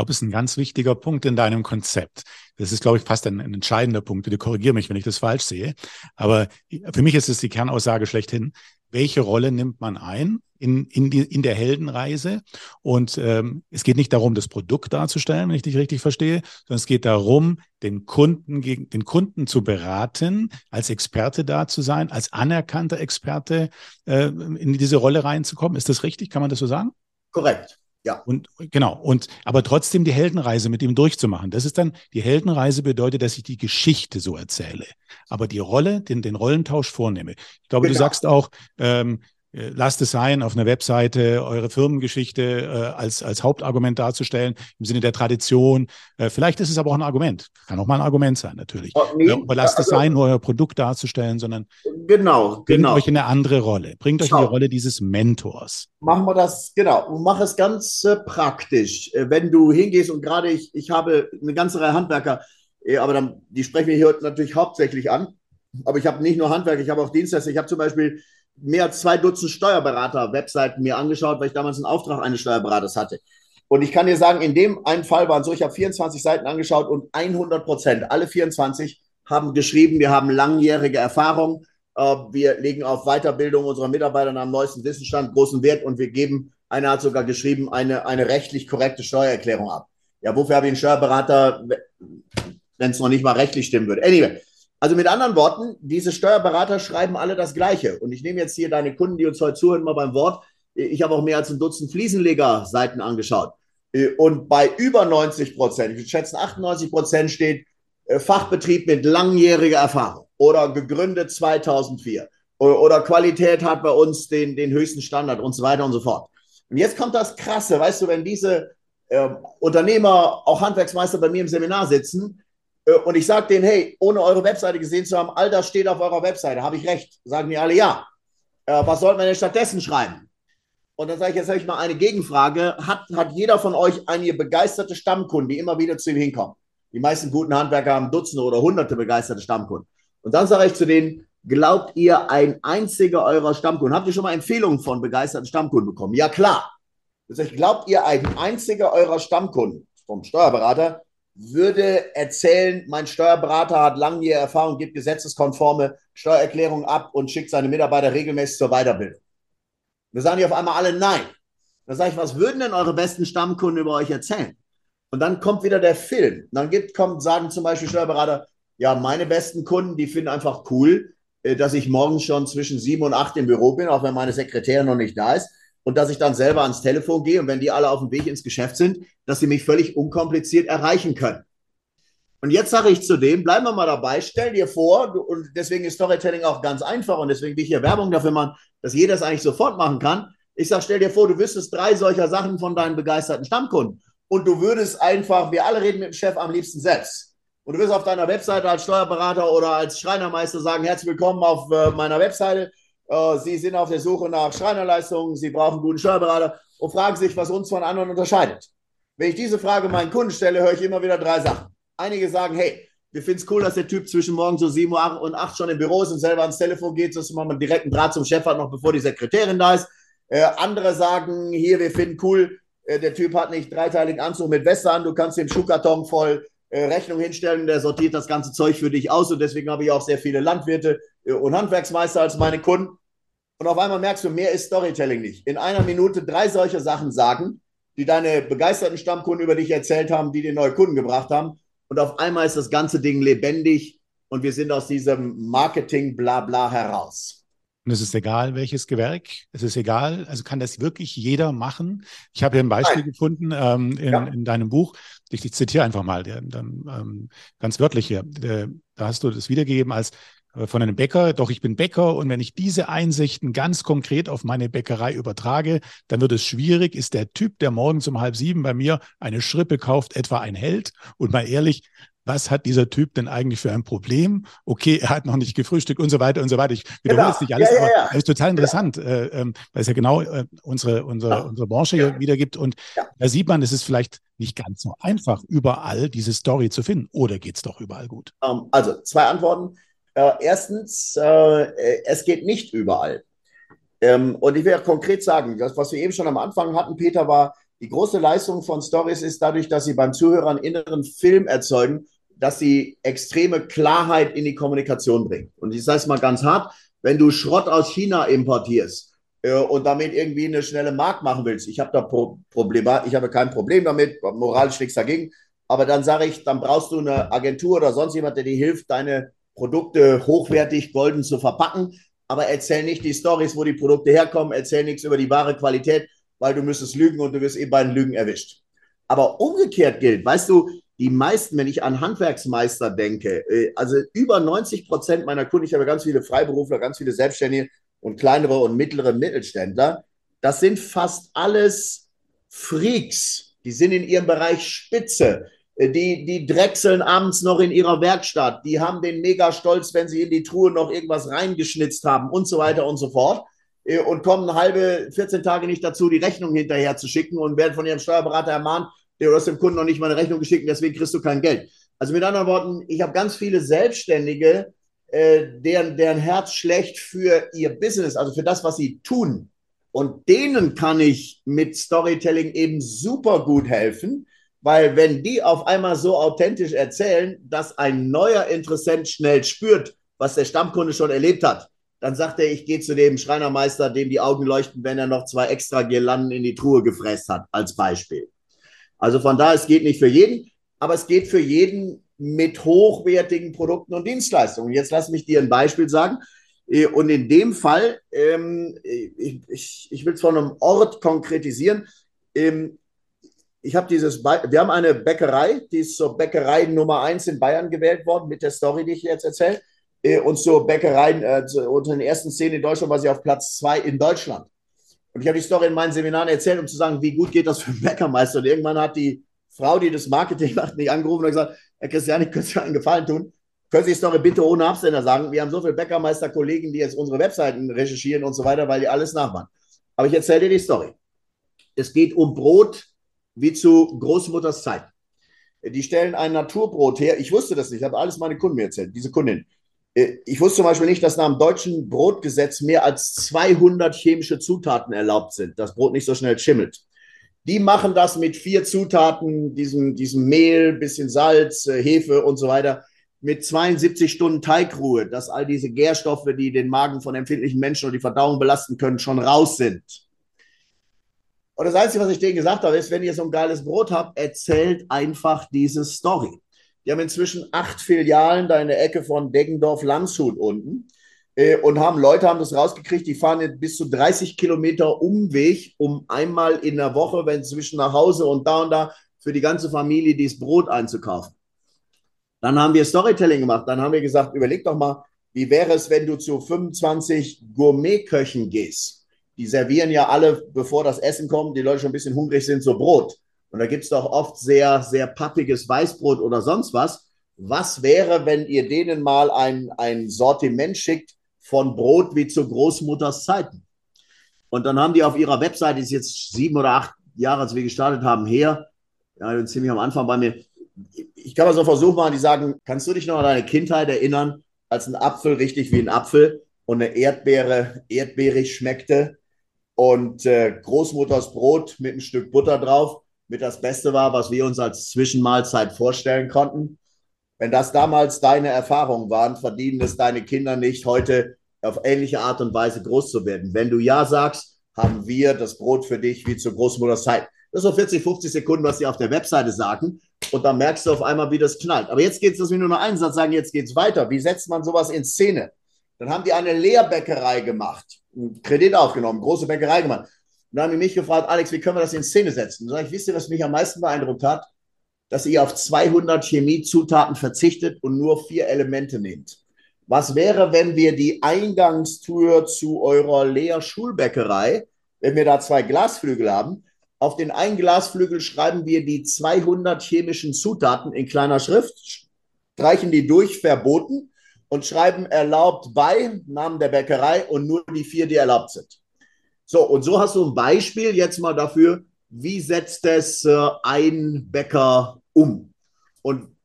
Ich glaube, es ist ein ganz wichtiger Punkt in deinem Konzept. Das ist, glaube ich, fast ein, ein entscheidender Punkt. Bitte korrigiere mich, wenn ich das falsch sehe. Aber für mich ist es die Kernaussage schlechthin. Welche Rolle nimmt man ein in, in, die, in der Heldenreise? Und ähm, es geht nicht darum, das Produkt darzustellen, wenn ich dich richtig verstehe, sondern es geht darum, den Kunden gegen den Kunden zu beraten, als Experte da zu sein, als anerkannter Experte äh, in diese Rolle reinzukommen. Ist das richtig? Kann man das so sagen? Korrekt. Ja. Und genau. Und aber trotzdem die Heldenreise mit ihm durchzumachen. Das ist dann, die Heldenreise bedeutet, dass ich die Geschichte so erzähle. Aber die Rolle, den, den Rollentausch vornehme. Ich glaube, genau. du sagst auch, ähm, äh, lasst es sein, auf einer Webseite eure Firmengeschichte äh, als, als Hauptargument darzustellen, im Sinne der Tradition. Äh, vielleicht ist es aber auch ein Argument. Kann auch mal ein Argument sein, natürlich. Oh, nee, aber lasst also, es sein, euer Produkt darzustellen, sondern genau, bringt genau. euch in eine andere Rolle. Bringt euch in die Rolle dieses Mentors. Machen wir das, genau. Und mach es ganz äh, praktisch. Äh, wenn du hingehst und gerade ich, ich habe eine ganze Reihe Handwerker, äh, aber dann, die sprechen wir hier natürlich hauptsächlich an. Aber ich habe nicht nur Handwerk, ich habe auch Dienstleister. Ich habe zum Beispiel mehr als zwei Dutzend Steuerberater-Webseiten mir angeschaut, weil ich damals einen Auftrag eines Steuerberaters hatte. Und ich kann dir sagen, in dem einen Fall waren so, ich habe 24 Seiten angeschaut und 100 Prozent, alle 24 haben geschrieben, wir haben langjährige Erfahrung, äh, wir legen auf Weiterbildung unserer Mitarbeiter am neuesten Wissensstand großen Wert und wir geben, einer hat sogar geschrieben, eine, eine rechtlich korrekte Steuererklärung ab. Ja, wofür habe ich einen Steuerberater, wenn es noch nicht mal rechtlich stimmen würde? Anyway, also mit anderen Worten, diese Steuerberater schreiben alle das Gleiche. Und ich nehme jetzt hier deine Kunden, die uns heute zuhören, mal beim Wort. Ich habe auch mehr als ein Dutzend Fliesenleger-Seiten angeschaut. Und bei über 90 Prozent, ich schätze 98 Prozent steht äh, Fachbetrieb mit langjähriger Erfahrung oder gegründet 2004 oder Qualität hat bei uns den, den höchsten Standard und so weiter und so fort. Und jetzt kommt das Krasse, weißt du, wenn diese äh, Unternehmer, auch Handwerksmeister bei mir im Seminar sitzen, äh, und ich sage denen, hey, ohne eure Webseite gesehen zu haben, all das steht auf eurer Webseite. Habe ich recht? Sagen die alle ja. Äh, was sollten wir denn stattdessen schreiben? Und dann sage ich, jetzt habe ich mal eine Gegenfrage. Hat, hat jeder von euch eine begeisterte Stammkunden, die immer wieder zu ihm hinkommen? Die meisten guten Handwerker haben Dutzende oder Hunderte begeisterte Stammkunden. Und dann sage ich zu denen, glaubt ihr ein einziger eurer Stammkunden? Habt ihr schon mal Empfehlungen von begeisterten Stammkunden bekommen? Ja, klar. Das heißt, glaubt ihr ein einziger eurer Stammkunden vom Steuerberater würde erzählen, mein Steuerberater hat langjährige Erfahrung, gibt gesetzeskonforme Steuererklärungen ab und schickt seine Mitarbeiter regelmäßig zur Weiterbildung. Wir sagen die auf einmal alle nein. Da sage ich, was würden denn eure besten Stammkunden über euch erzählen? Und dann kommt wieder der Film. Dann gibt, kommt, sagen zum Beispiel Steuerberater, ja, meine besten Kunden, die finden einfach cool, äh, dass ich morgens schon zwischen sieben und acht im Büro bin, auch wenn meine Sekretärin noch nicht da ist. Und dass ich dann selber ans Telefon gehe und wenn die alle auf dem Weg ins Geschäft sind, dass sie mich völlig unkompliziert erreichen können. Und jetzt sage ich zu dem, bleiben wir mal dabei, stell dir vor, du, und deswegen ist Storytelling auch ganz einfach und deswegen will ich hier Werbung dafür machen, dass jeder es eigentlich sofort machen kann. Ich sage, stell dir vor, du wüsstest drei solcher Sachen von deinen begeisterten Stammkunden und du würdest einfach, wir alle reden mit dem Chef am liebsten selbst. Und du wirst auf deiner Webseite als Steuerberater oder als Schreinermeister sagen, herzlich willkommen auf äh, meiner Webseite. Äh, Sie sind auf der Suche nach Schreinerleistungen, Sie brauchen einen guten Steuerberater und fragen sich, was uns von anderen unterscheidet. Wenn ich diese Frage meinen Kunden stelle, höre ich immer wieder drei Sachen. Einige sagen, hey, wir finden es cool, dass der Typ zwischen morgen so 7 Uhr und 8 schon im Büro ist und selber ans Telefon geht, dass man direkt einen Draht zum Chef hat, noch bevor die Sekretärin da ist. Äh, andere sagen, hier, wir finden cool, äh, der Typ hat nicht dreiteiligen Anzug mit Weste an, du kannst den Schuhkarton voll äh, Rechnung hinstellen, der sortiert das ganze Zeug für dich aus und deswegen habe ich auch sehr viele Landwirte äh, und Handwerksmeister als meine Kunden. Und auf einmal merkst du, mehr ist Storytelling nicht. In einer Minute drei solche Sachen sagen, die deine begeisterten Stammkunden über dich erzählt haben, die dir neue Kunden gebracht haben und auf einmal ist das ganze Ding lebendig und wir sind aus diesem Marketing-Blabla heraus. Und es ist egal, welches Gewerk. Es ist egal. Also kann das wirklich jeder machen. Ich habe hier ein Beispiel Nein. gefunden ähm, in, ja. in, deinem Buch. Ich, ich, zitiere einfach mal, der, der, ähm, ganz wörtlich hier. Der, da hast du das wiedergegeben als von einem Bäcker, doch ich bin Bäcker und wenn ich diese Einsichten ganz konkret auf meine Bäckerei übertrage, dann wird es schwierig. Ist der Typ, der morgens um halb sieben bei mir eine Schrippe kauft, etwa ein Held? Und mal ehrlich, was hat dieser Typ denn eigentlich für ein Problem? Okay, er hat noch nicht gefrühstückt und so weiter und so weiter. Ich wiederhole genau. es nicht alles, ja, ja, ja. aber es ist total interessant, ja. äh, ähm, weil es ja genau äh, unsere, unsere, unsere Branche hier wiedergibt. Und da sieht man, es ist vielleicht nicht ganz so einfach, überall diese Story zu finden. Oder geht es doch überall gut? Um, ähm, also zwei Antworten. Äh, erstens, äh, es geht nicht überall. Ähm, und ich will ja konkret sagen, das, was wir eben schon am Anfang hatten, Peter, war, die große Leistung von Stories ist dadurch, dass sie beim Zuhörer einen inneren Film erzeugen, dass sie extreme Klarheit in die Kommunikation bringen. Und ich sage es mal ganz hart, wenn du Schrott aus China importierst äh, und damit irgendwie eine schnelle Markt machen willst, ich habe da Pro Probleme, ich habe kein Problem damit, moralisch nichts dagegen, aber dann sage ich, dann brauchst du eine Agentur oder sonst jemand, der dir hilft, deine Produkte hochwertig golden zu verpacken, aber erzähl nicht die Stories, wo die Produkte herkommen, erzähl nichts über die wahre Qualität, weil du müsstest lügen und du wirst eben bei den Lügen erwischt. Aber umgekehrt gilt, weißt du, die meisten, wenn ich an Handwerksmeister denke, äh, also über 90 Prozent meiner Kunden, ich habe ganz viele Freiberufler, ganz viele Selbstständige und kleinere und mittlere Mittelständler, das sind fast alles Freaks. Die sind in ihrem Bereich Spitze. Äh, die, die drechseln abends noch in ihrer Werkstatt, die haben den mega Stolz, wenn sie in die Truhe noch irgendwas reingeschnitzt haben und so weiter und so fort äh, und kommen halbe 14 Tage nicht dazu, die Rechnung hinterher zu schicken und werden von ihrem Steuerberater ermahnt, du hast dem Kunden noch nicht mal eine Rechnung geschickt, deswegen kriegst du kein Geld. Also mit anderen Worten, ich habe ganz viele Selbstständige, äh, deren, deren Herz schlecht für ihr Business, also für das, was sie tun. Und denen kann ich mit Storytelling eben super gut helfen, weil wenn die auf einmal so authentisch erzählen, dass ein neuer Interessent schnell spürt, was der Stammkunde schon erlebt hat, dann sagt er, ich gehe zu dem Schreinermeister, dem die Augen leuchten, wenn er noch zwei extra Girlanden in die Truhe gefräst hat, als Beispiel. Also von daher, es geht nicht für jeden, aber es geht für jeden mit hochwertigen Produkten und Dienstleistungen. Jetzt lass mich dir ein Beispiel sagen. Äh, und in dem Fall, ähm, ich, ich, ich will es von einem Ort konkretisieren. Ähm, ich habe dieses, wir haben eine Bäckerei, die ist zur Bäckerei Nummer eins in Bayern gewählt worden, mit der Story, die ich jetzt erzähle. Äh, und zur Bäckerei, äh, unter den ersten zehn in Deutschland war sie auf Platz zwei in Deutschland. Und ich habe die Story in meinen Seminaren erzählt, um zu sagen, wie gut geht das für einen Bäckermeister. Und irgendwann hat die Frau, die das Marketing macht, mich angerufen und gesagt, Herr Christian, ich könnte dir einen Gefallen tun. Können Sie die Story bitte ohne Absender sagen? Wir haben so viele Bäckermeister-Kollegen, die jetzt unsere Webseiten recherchieren und so weiter, weil die alles nachmachen. Aber ich erzähle dir die Story. Es geht um Brot wie zu Großmutters Zeit. Die stellen ein Naturbrot her. Ich wusste das nicht, habe alles meine Kunden mir erzählt, diese Kundin. Äh, ich wusste zum Beispiel nicht, dass nach dem deutschen Brotgesetz mehr als 200 chemische Zutaten erlaubt sind, das Brot nicht so schnell schimmelt. Die machen das mit vier Zutaten, diesem, diesem Mehl, bisschen Salz, äh, Hefe und so weiter, mit 72 Stunden Teigruhe, dass all diese Gärstoffe, die den Magen von empfindlichen Menschen oder die Verdauung belasten können, schon raus sind. Und das Einzige, was ich denen gesagt habe, ist, wenn ihr so ein geiles Brot habt, erzählt einfach diese Story. Die haben inzwischen acht Filialen da in der Ecke von Deggendorf Landshut unten äh, und haben Leute haben das rausgekriegt, die fahren bis zu 30 Kilometer Umweg, um einmal in der Woche, wenn zwischen nach Hause und da und da für die ganze Familie dieses Brot einzukaufen. Dann haben wir Storytelling gemacht. Dann haben wir gesagt, überleg doch mal, wie wäre es, wenn du zu 25 Gourmetköchen gehst? Die servieren ja alle, bevor das Essen kommt, die Leute schon ein bisschen hungrig sind, so Brot. Und da gibt es doch oft sehr, sehr pappiges Weißbrot oder sonst was. Was wäre, wenn ihr denen mal ein, ein Sortiment schickt von Brot wie zu Großmutters Zeiten? Und dann haben die auf ihrer Webseite, ist jetzt sieben oder acht Jahre, als wir gestartet haben, her, ja, ziemlich am Anfang bei mir. Ich kann mal so versuchen machen, die sagen, kannst du dich noch an deine Kindheit erinnern, als ein Apfel richtig wie ein Apfel und eine Erdbeere erdbeerig schmeckte und äh, Großmutters Brot mit einem Stück Butter drauf mit das Beste war, was wir uns als Zwischenmahlzeit vorstellen konnten. Wenn das damals deine Erfahrungen waren, verdienen es deine Kinder nicht, heute auf ähnliche Art und Weise groß zu werden. Wenn du Ja sagst, haben wir das Brot für dich wie zur Großmutters Zeit. Das ist so 40, 50 Sekunden, was sie auf der Webseite sagen. Und dann merkst du auf einmal, wie das knallt. Aber jetzt geht es, dass wir nur noch einen Satz sagen, jetzt geht es weiter. Wie setzt man sowas in Szene? Dann haben die eine Leerbäckerei gemacht, einen Kredit aufgenommen, große Bäckerei gemacht. Und dann haben die mich gefragt, Alex, wie können wir das in Szene setzen? Dann ich, wisst ihr, was mich am meisten beeindruckt hat? Dass ihr auf 200 Chemiezutaten verzichtet und nur vier Elemente nehmt. Was wäre, wenn wir die Eingangstür zu eurer Leer-Schulbäckerei, wenn wir da zwei Glasflügel haben, auf den einen Glasflügel schreiben wir die 200 chemischen Zutaten in kleiner Schrift, streichen die durch, verboten und schreiben erlaubt bei Namen der Bäckerei und nur die vier, die erlaubt sind. So, und so hast du ein Beispiel jetzt mal dafür, wie setzt es äh, ein Bäcker um? Und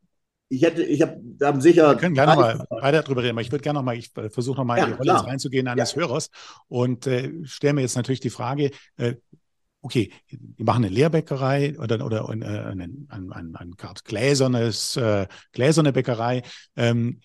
ich hätte, ich habe, haben sicher. Wir können gerne mal weiter darüber reden, aber ich würde gerne noch mal, ich versuche noch mal ja, in die Rolle reinzugehen eines ja. Hörers und äh, stelle mir jetzt natürlich die Frage, äh, okay, die machen eine Lehrbäckerei oder, oder äh, ein, ein, ein, ein gläsernes, äh, gläserne Bäckerei, ähm,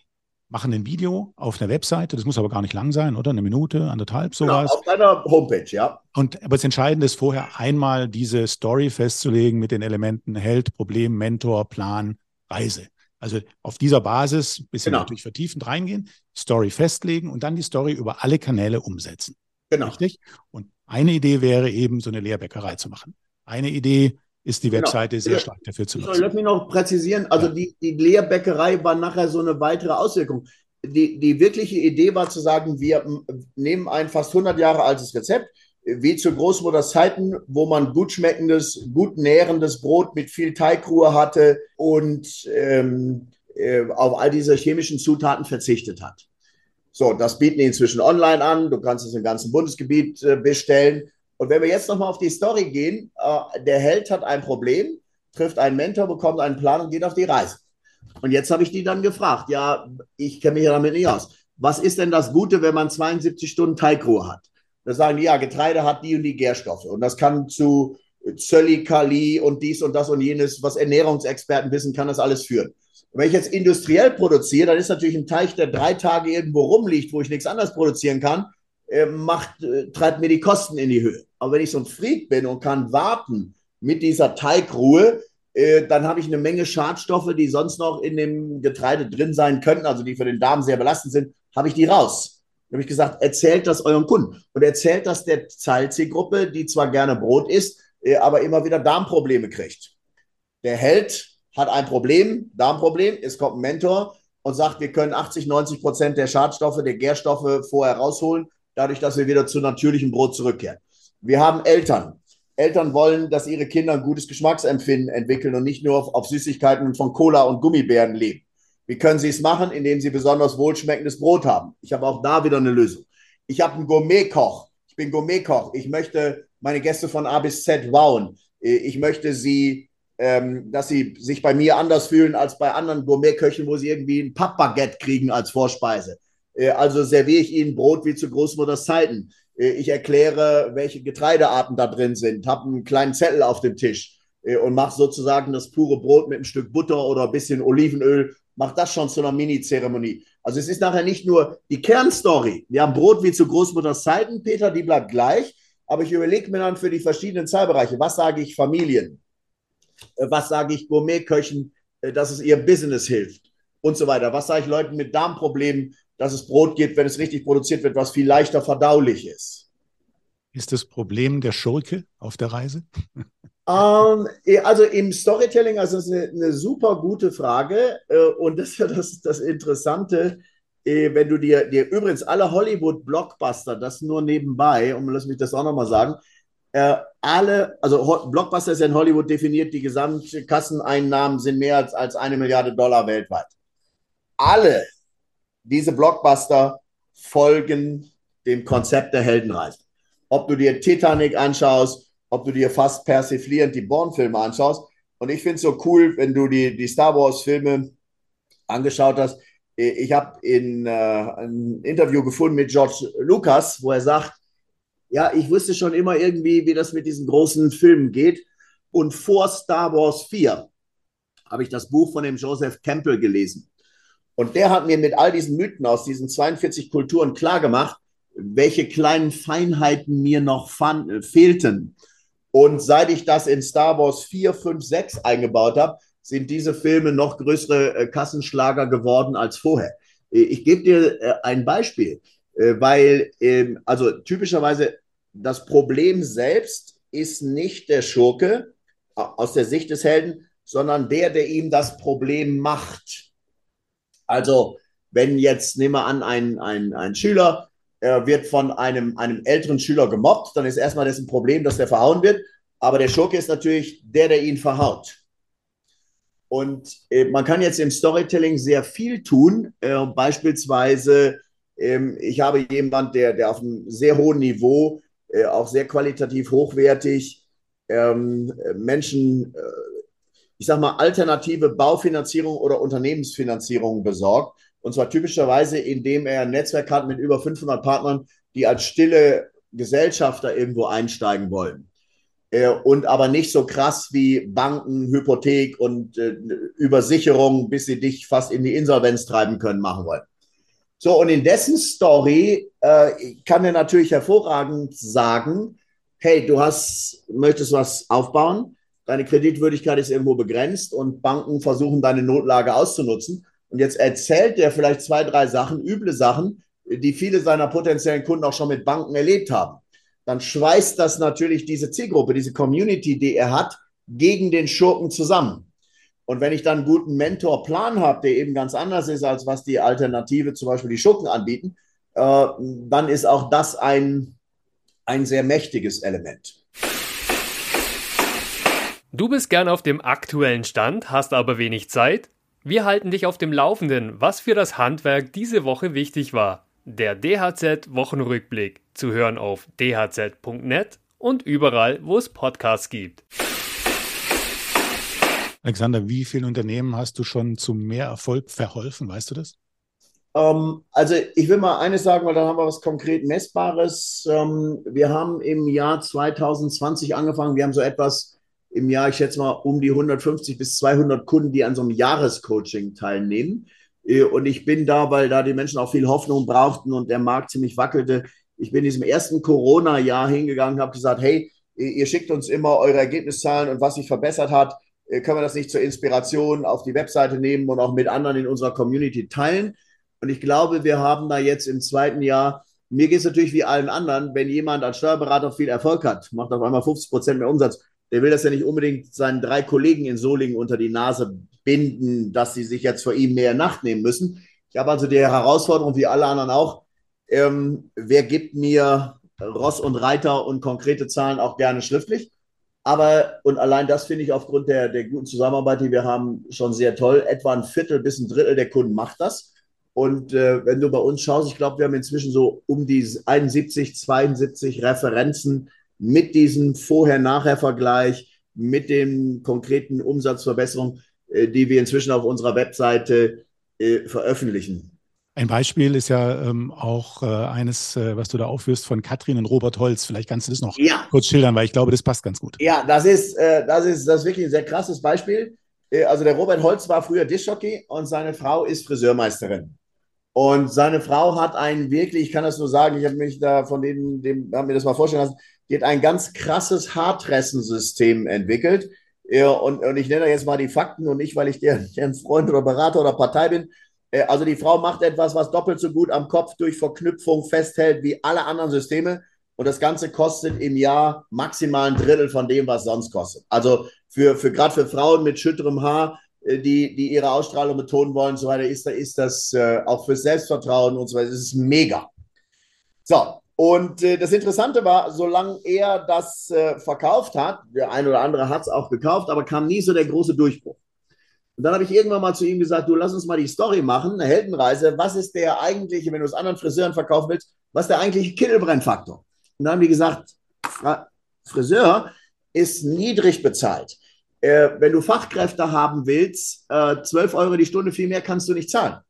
machen ein Video auf einer Webseite, das muss aber gar nicht lang sein, oder? Eine Minute, anderthalb, genau, sowas. Genau, auf deiner Homepage, ja. Und aber das Entscheidende ist vorher einmal diese Story festzulegen mit den Elementen Held, Problem, Mentor, Plan, Reise. Also auf dieser Basis ein bisschen genau. natürlich vertiefend reingehen, Story festlegen und dann die Story über alle Kanäle umsetzen. Genau. Richtig? Und eine Idee wäre eben, so eine Lehrbäckerei zu machen. Eine Idee ist die genau. Webseite genau. sehr stark dafür zu nutzen. Lass mich noch präzisieren. Also ja. die, die Lehrbäckerei war nachher so eine weitere Auswirkung. Die, die wirkliche Idee war zu sagen, wir nehmen ein fast 100 Jahre altes Rezept, wie zu Großmutters Zeiten, wo man gut schmeckendes, gut nährendes Brot mit viel Teigruhe hatte und ähm, äh, auf all diese chemischen Zutaten verzichtet hat. So, das bieten die inzwischen online an. Du kannst es im ganzen Bundesgebiet äh, bestellen. Und wenn wir jetzt nochmal auf die Story gehen, äh, der Held hat ein Problem, trifft einen Mentor, bekommt einen Plan und geht auf die Reise. Und jetzt habe ich die dann gefragt, ja, ich kenne mich ja damit nicht aus. Was ist denn das Gute, wenn man 72 Stunden Teigruhe hat? Da sagen die, ja, Getreide hat die und die Gärstoffe. Und das kann zu Zöllikali und dies und das und jenes, was Ernährungsexperten wissen, kann das alles führen. Und wenn ich jetzt industriell produziere, dann ist natürlich ein Teich, der drei Tage irgendwo rumliegt, wo ich nichts anderes produzieren kann, äh, macht, äh, treibt mir die Kosten in die Höhe. Aber wenn ich so ein Freak bin und kann warten mit dieser Teigruhe, äh, dann habe ich eine Menge Schadstoffe, die sonst noch in dem Getreide drin sein könnten, also die für den Darm sehr belastend sind, habe ich die raus. Da habe ich gesagt, erzählt das euren Kunden und erzählt das der Zahlzielgruppe, die zwar gerne Brot isst, äh, aber immer wieder Darmprobleme kriegt. Der Held hat ein Problem, Darmproblem, es kommt ein Mentor und sagt, wir können 80, 90 Prozent der Schadstoffe, der Gärstoffe vorher rausholen, dadurch, dass wir wieder zu natürlichem Brot zurückkehren. Wir haben Eltern. Eltern wollen, dass ihre Kinder ein gutes Geschmacksempfinden entwickeln und nicht nur auf, auf Süßigkeiten von Cola und Gummibären leben. Wie können sie es machen? Indem sie besonders wohlschmeckendes Brot haben. Ich habe auch da wieder eine Lösung. Ich habe einen Gourmetkoch. Ich bin Gourmetkoch. Ich möchte meine Gäste von A bis Z wowen. Ich möchte sie ähm, dass sie sich bei mir anders fühlen als bei anderen Gourmetköchen, wo sie irgendwie ein Pappbaguette kriegen als Vorspeise. Äh, also serviere ich ihnen Brot wie zu Großmutters Zeiten. Äh, ich erkläre, welche Getreidearten da drin sind, habe einen kleinen Zettel auf dem Tisch äh, und mache sozusagen das pure Brot mit einem Stück Butter oder ein bisschen Olivenöl, mache das schon zu einer Mini-Zeremonie. Also es ist nachher nicht nur die Kernstory. Wir haben Brot wie zu Großmutters Zeiten, Peter, die bleibt gleich, aber ich überlege mir dann für die verschiedenen Zahlbereiche, was sage ich Familien, äh, was sage ich Gourmetköchen, dass es ihr Business hilft und so weiter. Was sage ich Leuten mit Darmproblemen, dass es Brot gibt, wenn es richtig produziert wird, was viel leichter verdaulich ist. Ist das Problem der Schurke auf der Reise? <laughs> Ähm, also im Storytelling, also das ist eine, eine super gute Frage. Äh, und das ist ja das, das Interessante, äh, wenn du dir, dir übrigens alle Hollywood-Blockbuster, das nur nebenbei, und lass mich das auch nochmal sagen, äh, alle, also Blockbuster ist ja in Hollywood definiert, die Gesamtkasseneinnahmen sind mehr als, als eine Milliarde Dollar weltweit. Alle diese Blockbuster folgen dem Konzept der Heldenreise. Ob du dir Titanic anschaust, ob du dir fast persiflierend die Born-Filme anschaust. Und ich finde es so cool, wenn du die, die Star Wars-Filme angeschaut hast. Ich habe in äh, ein Interview gefunden mit George Lucas, wo er sagt, ja, ich wusste schon immer irgendwie, wie das mit diesen großen Filmen geht. Und vor Star Wars 4 habe ich das Buch von dem Joseph Campbell gelesen. Und der hat mir mit all diesen Mythen aus diesen 42 Kulturen klargemacht, welche kleinen Feinheiten mir noch äh, fehlten. Und seit ich das in Star Wars 4, 5, 6 eingebaut habe, sind diese Filme noch größere äh, Kassenschlager geworden als vorher. Äh, ich gebe dir ein Beispiel, weil, ähm, also typischerweise das Problem selbst ist nicht der Schurke aus der Sicht des Helden, sondern der, der ihm das Problem macht. Also, wenn jetzt, nehmen wir an, ein, ein, ein Schüler er wird von einem, einem älteren Schüler gemobbt, dann ist erstmal das ein Problem, dass der verhauen wird. Aber der Schurke ist natürlich der, der ihn verhaut. Und äh, man kann jetzt im Storytelling sehr viel tun. Äh, beispielsweise, äh, ich habe jemanden, der, der auf einem sehr hohen Niveau, äh, auch sehr qualitativ hochwertig, ähm, Menschen, äh, ich sag mal, alternative Baufinanzierung oder Unternehmensfinanzierung besorgt. Und zwar typischerweise, indem er ein Netzwerk hat mit über 500 Partnern, die als stille Gesellschafter irgendwo einsteigen wollen. Äh, und aber nicht so krass wie Banken, Hypothek und äh, Übersicherung, bis sie dich fast in die Insolvenz treiben können, machen wollen. So, und in dessen Story äh, kann er natürlich hervorragend sagen, hey, du hast, möchtest was aufbauen, deine Kreditwürdigkeit ist irgendwo begrenzt und Banken versuchen, deine Notlage auszunutzen. Und jetzt erzählt er vielleicht zwei, drei Sachen, üble Sachen, die viele seiner potenziellen Kunden auch schon mit Banken erlebt haben. Dann schweißt das natürlich diese Zielgruppe, diese Community, die er hat, gegen den Schurken zusammen. Und wenn ich dann einen guten Mentorplan habe, der eben ganz anders ist, als was die Alternative, zum Beispiel die Schurken anbieten, äh, dann ist auch das ein, ein sehr mächtiges Element. Du bist gern auf dem aktuellen Stand, hast aber wenig Zeit? Wir halten dich auf dem Laufenden, was für das Handwerk diese Woche wichtig war. Der DHZ Wochenrückblick zu hören auf dhz.net und überall, wo es Podcasts gibt. Alexander, wie vielen Unternehmen hast du schon zu mehr Erfolg verholfen? Weißt du das? Ähm, also ich will mal eines sagen, weil dann haben wir was konkret Messbares. Ähm, wir haben im Jahr 2020 angefangen. Wir haben so etwas im Jahr, ich schätze mal, um die 150 bis 200 Kunden, die an so einem Jahrescoaching teilnehmen. Äh, und ich bin da, weil da die Menschen auch viel Hoffnung brauchten und der Markt ziemlich wackelte. Ich bin in diesem ersten Corona-Jahr hingegangen, habe gesagt, hey, ihr schickt uns immer eure Ergebniszahlen und was sich verbessert hat. Äh, können wir das nicht zur Inspiration auf die Webseite nehmen und auch mit anderen in unserer Community teilen? Und ich glaube, wir haben da jetzt im zweiten Jahr mir geht es natürlich wie allen anderen, wenn jemand als Steuerberater viel Erfolg hat, macht auf einmal 50 Prozent mehr Umsatz, der will das ja nicht unbedingt seinen drei Kollegen in Solingen unter die Nase binden, dass sie sich jetzt vor ihm mehr Nacht nehmen müssen. Ich habe also die Herausforderung, wie alle anderen auch, ähm, wer gibt mir Ross und Reiter und konkrete Zahlen auch gerne schriftlich. Aber, und allein das finde ich aufgrund der, der guten Zusammenarbeit, die wir haben, schon sehr toll. Etwa ein Viertel bis ein Drittel der Kunden macht das. Und äh, wenn du bei uns schaust, ich glaube, wir haben inzwischen so um die 71, 72 Referenzen mit diesem Vorher-Nachher-Vergleich, mit den konkreten Umsatzverbesserungen, äh, die wir inzwischen auf unserer Webseite äh, veröffentlichen. Ein Beispiel ist ja ähm, auch äh, eines, äh, was du da aufführst von Katrin und Robert Holz. Vielleicht kannst du das noch ja. kurz schildern, weil ich glaube, das passt ganz gut. Ja, das ist, äh, das ist, das ist wirklich ein sehr krasses Beispiel. Äh, also der Robert Holz war früher Dischjockey und seine Frau ist Friseurmeisterin. Und seine Frau hat einen wirklich, ich kann das nur sagen, ich habe mich da von denen, dem, haben mir das mal vorstellen lassen, die hat ein ganz krasses Haartressensystem entwickelt. Und, und ich nenne jetzt mal die Fakten und nicht, weil ich deren, deren Freund oder Berater oder Partei bin. Äh, also die Frau macht etwas, was doppelt so gut am Kopf durch Verknüpfung festhält wie alle anderen Systeme. Und das Ganze kostet im Jahr maximal ein Drittel von dem, was sonst kostet. Also für, für gerade für Frauen mit schütterem Haar, äh, die, die ihre Ausstrahlung betonen wollen und so weiter, ist, ist das äh, auch fürs Selbstvertrauen und so weiter, ist mega. So, und äh, das Interessante war, solange er das äh, verkauft hat, der ein oder andere hat es auch gekauft, aber kam nie so der große Durchbruch. Und dann habe ich irgendwann mal zu ihm gesagt, du lass uns mal die Story machen, eine Heldenreise. Was ist der eigentliche, wenn du es anderen Friseuren verkaufen willst, was ist der eigentliche Kittelbrennfaktor? Und dann haben die gesagt, Friseur ist niedrig bezahlt. Äh, wenn du Fachkräfte haben willst, äh, 12 Euro die Stunde, viel mehr kannst du nicht zahlen.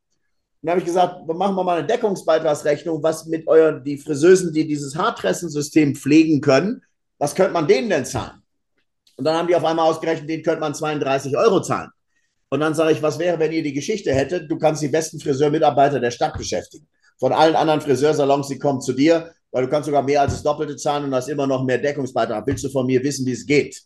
Und dann habe ich gesagt, machen wir mal eine Deckungsbeitragsrechnung, was mit euren, die Friseusen, die dieses Haartressensystem pflegen können, was könnte man denen denn zahlen? Und dann haben die auf einmal ausgerechnet, denen könnte man 32 Euro zahlen. Und dann sage ich, was wäre, wenn ihr die Geschichte hättet, du kannst die besten Friseurmitarbeiter der Stadt beschäftigen. Von allen anderen Friseursalons, die kommen zu dir, weil du kannst sogar mehr als das Doppelte zahlen und hast immer noch mehr Deckungsbeitrag. Willst du von mir wissen, wie es geht?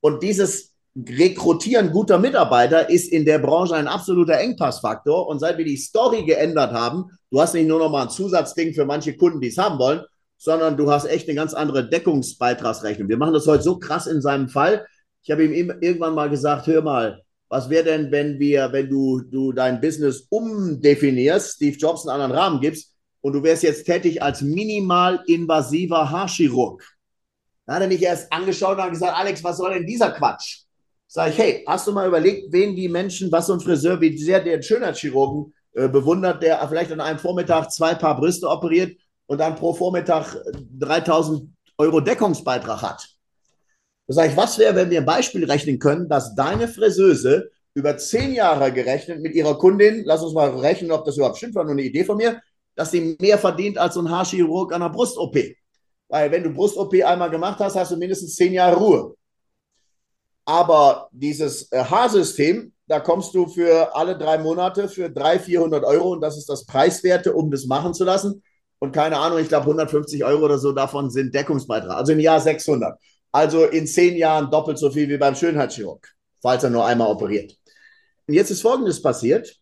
Und dieses Rekrutieren guter Mitarbeiter ist in der Branche ein absoluter Engpassfaktor. Und seit wir die Story geändert haben, du hast nicht nur noch mal ein Zusatzding für manche Kunden, die es haben wollen, sondern du hast echt eine ganz andere Deckungsbeitragsrechnung. Wir machen das heute so krass in seinem Fall. Ich habe ihm irgendwann mal gesagt, hör mal, was wäre denn, wenn wir, wenn du, du dein Business umdefinierst, Steve Jobs einen anderen Rahmen gibst und du wärst jetzt tätig als minimal invasiver Haarchirurg? Da hat er mich erst angeschaut und hat gesagt, Alex, was soll denn dieser Quatsch? Sag ich, hey, hast du mal überlegt, wen die Menschen, was so ein Friseur, wie sehr der Schönheitschirurgen äh, bewundert, der vielleicht an einem Vormittag zwei Paar Brüste operiert und dann pro Vormittag 3000 Euro Deckungsbeitrag hat? Da sage ich, was wäre, wenn wir ein Beispiel rechnen können, dass deine Friseuse über zehn Jahre gerechnet mit ihrer Kundin, lass uns mal rechnen, ob das überhaupt stimmt, war nur eine Idee von mir, dass sie mehr verdient als so ein Haarchirurg an einer Brust-OP. Weil wenn du Brust-OP einmal gemacht hast, hast du mindestens zehn Jahre Ruhe. Aber dieses äh, Haarsystem, da kommst du für alle drei Monate für 300, 400 Euro und das ist das Preiswerte, um das machen zu lassen. Und keine Ahnung, ich glaube 150 Euro oder so davon sind Deckungsbeitrag. Also im Jahr 600. Also in zehn Jahren doppelt so viel wie beim Schönheitschirurg, falls er nur einmal operiert. Und jetzt ist Folgendes passiert.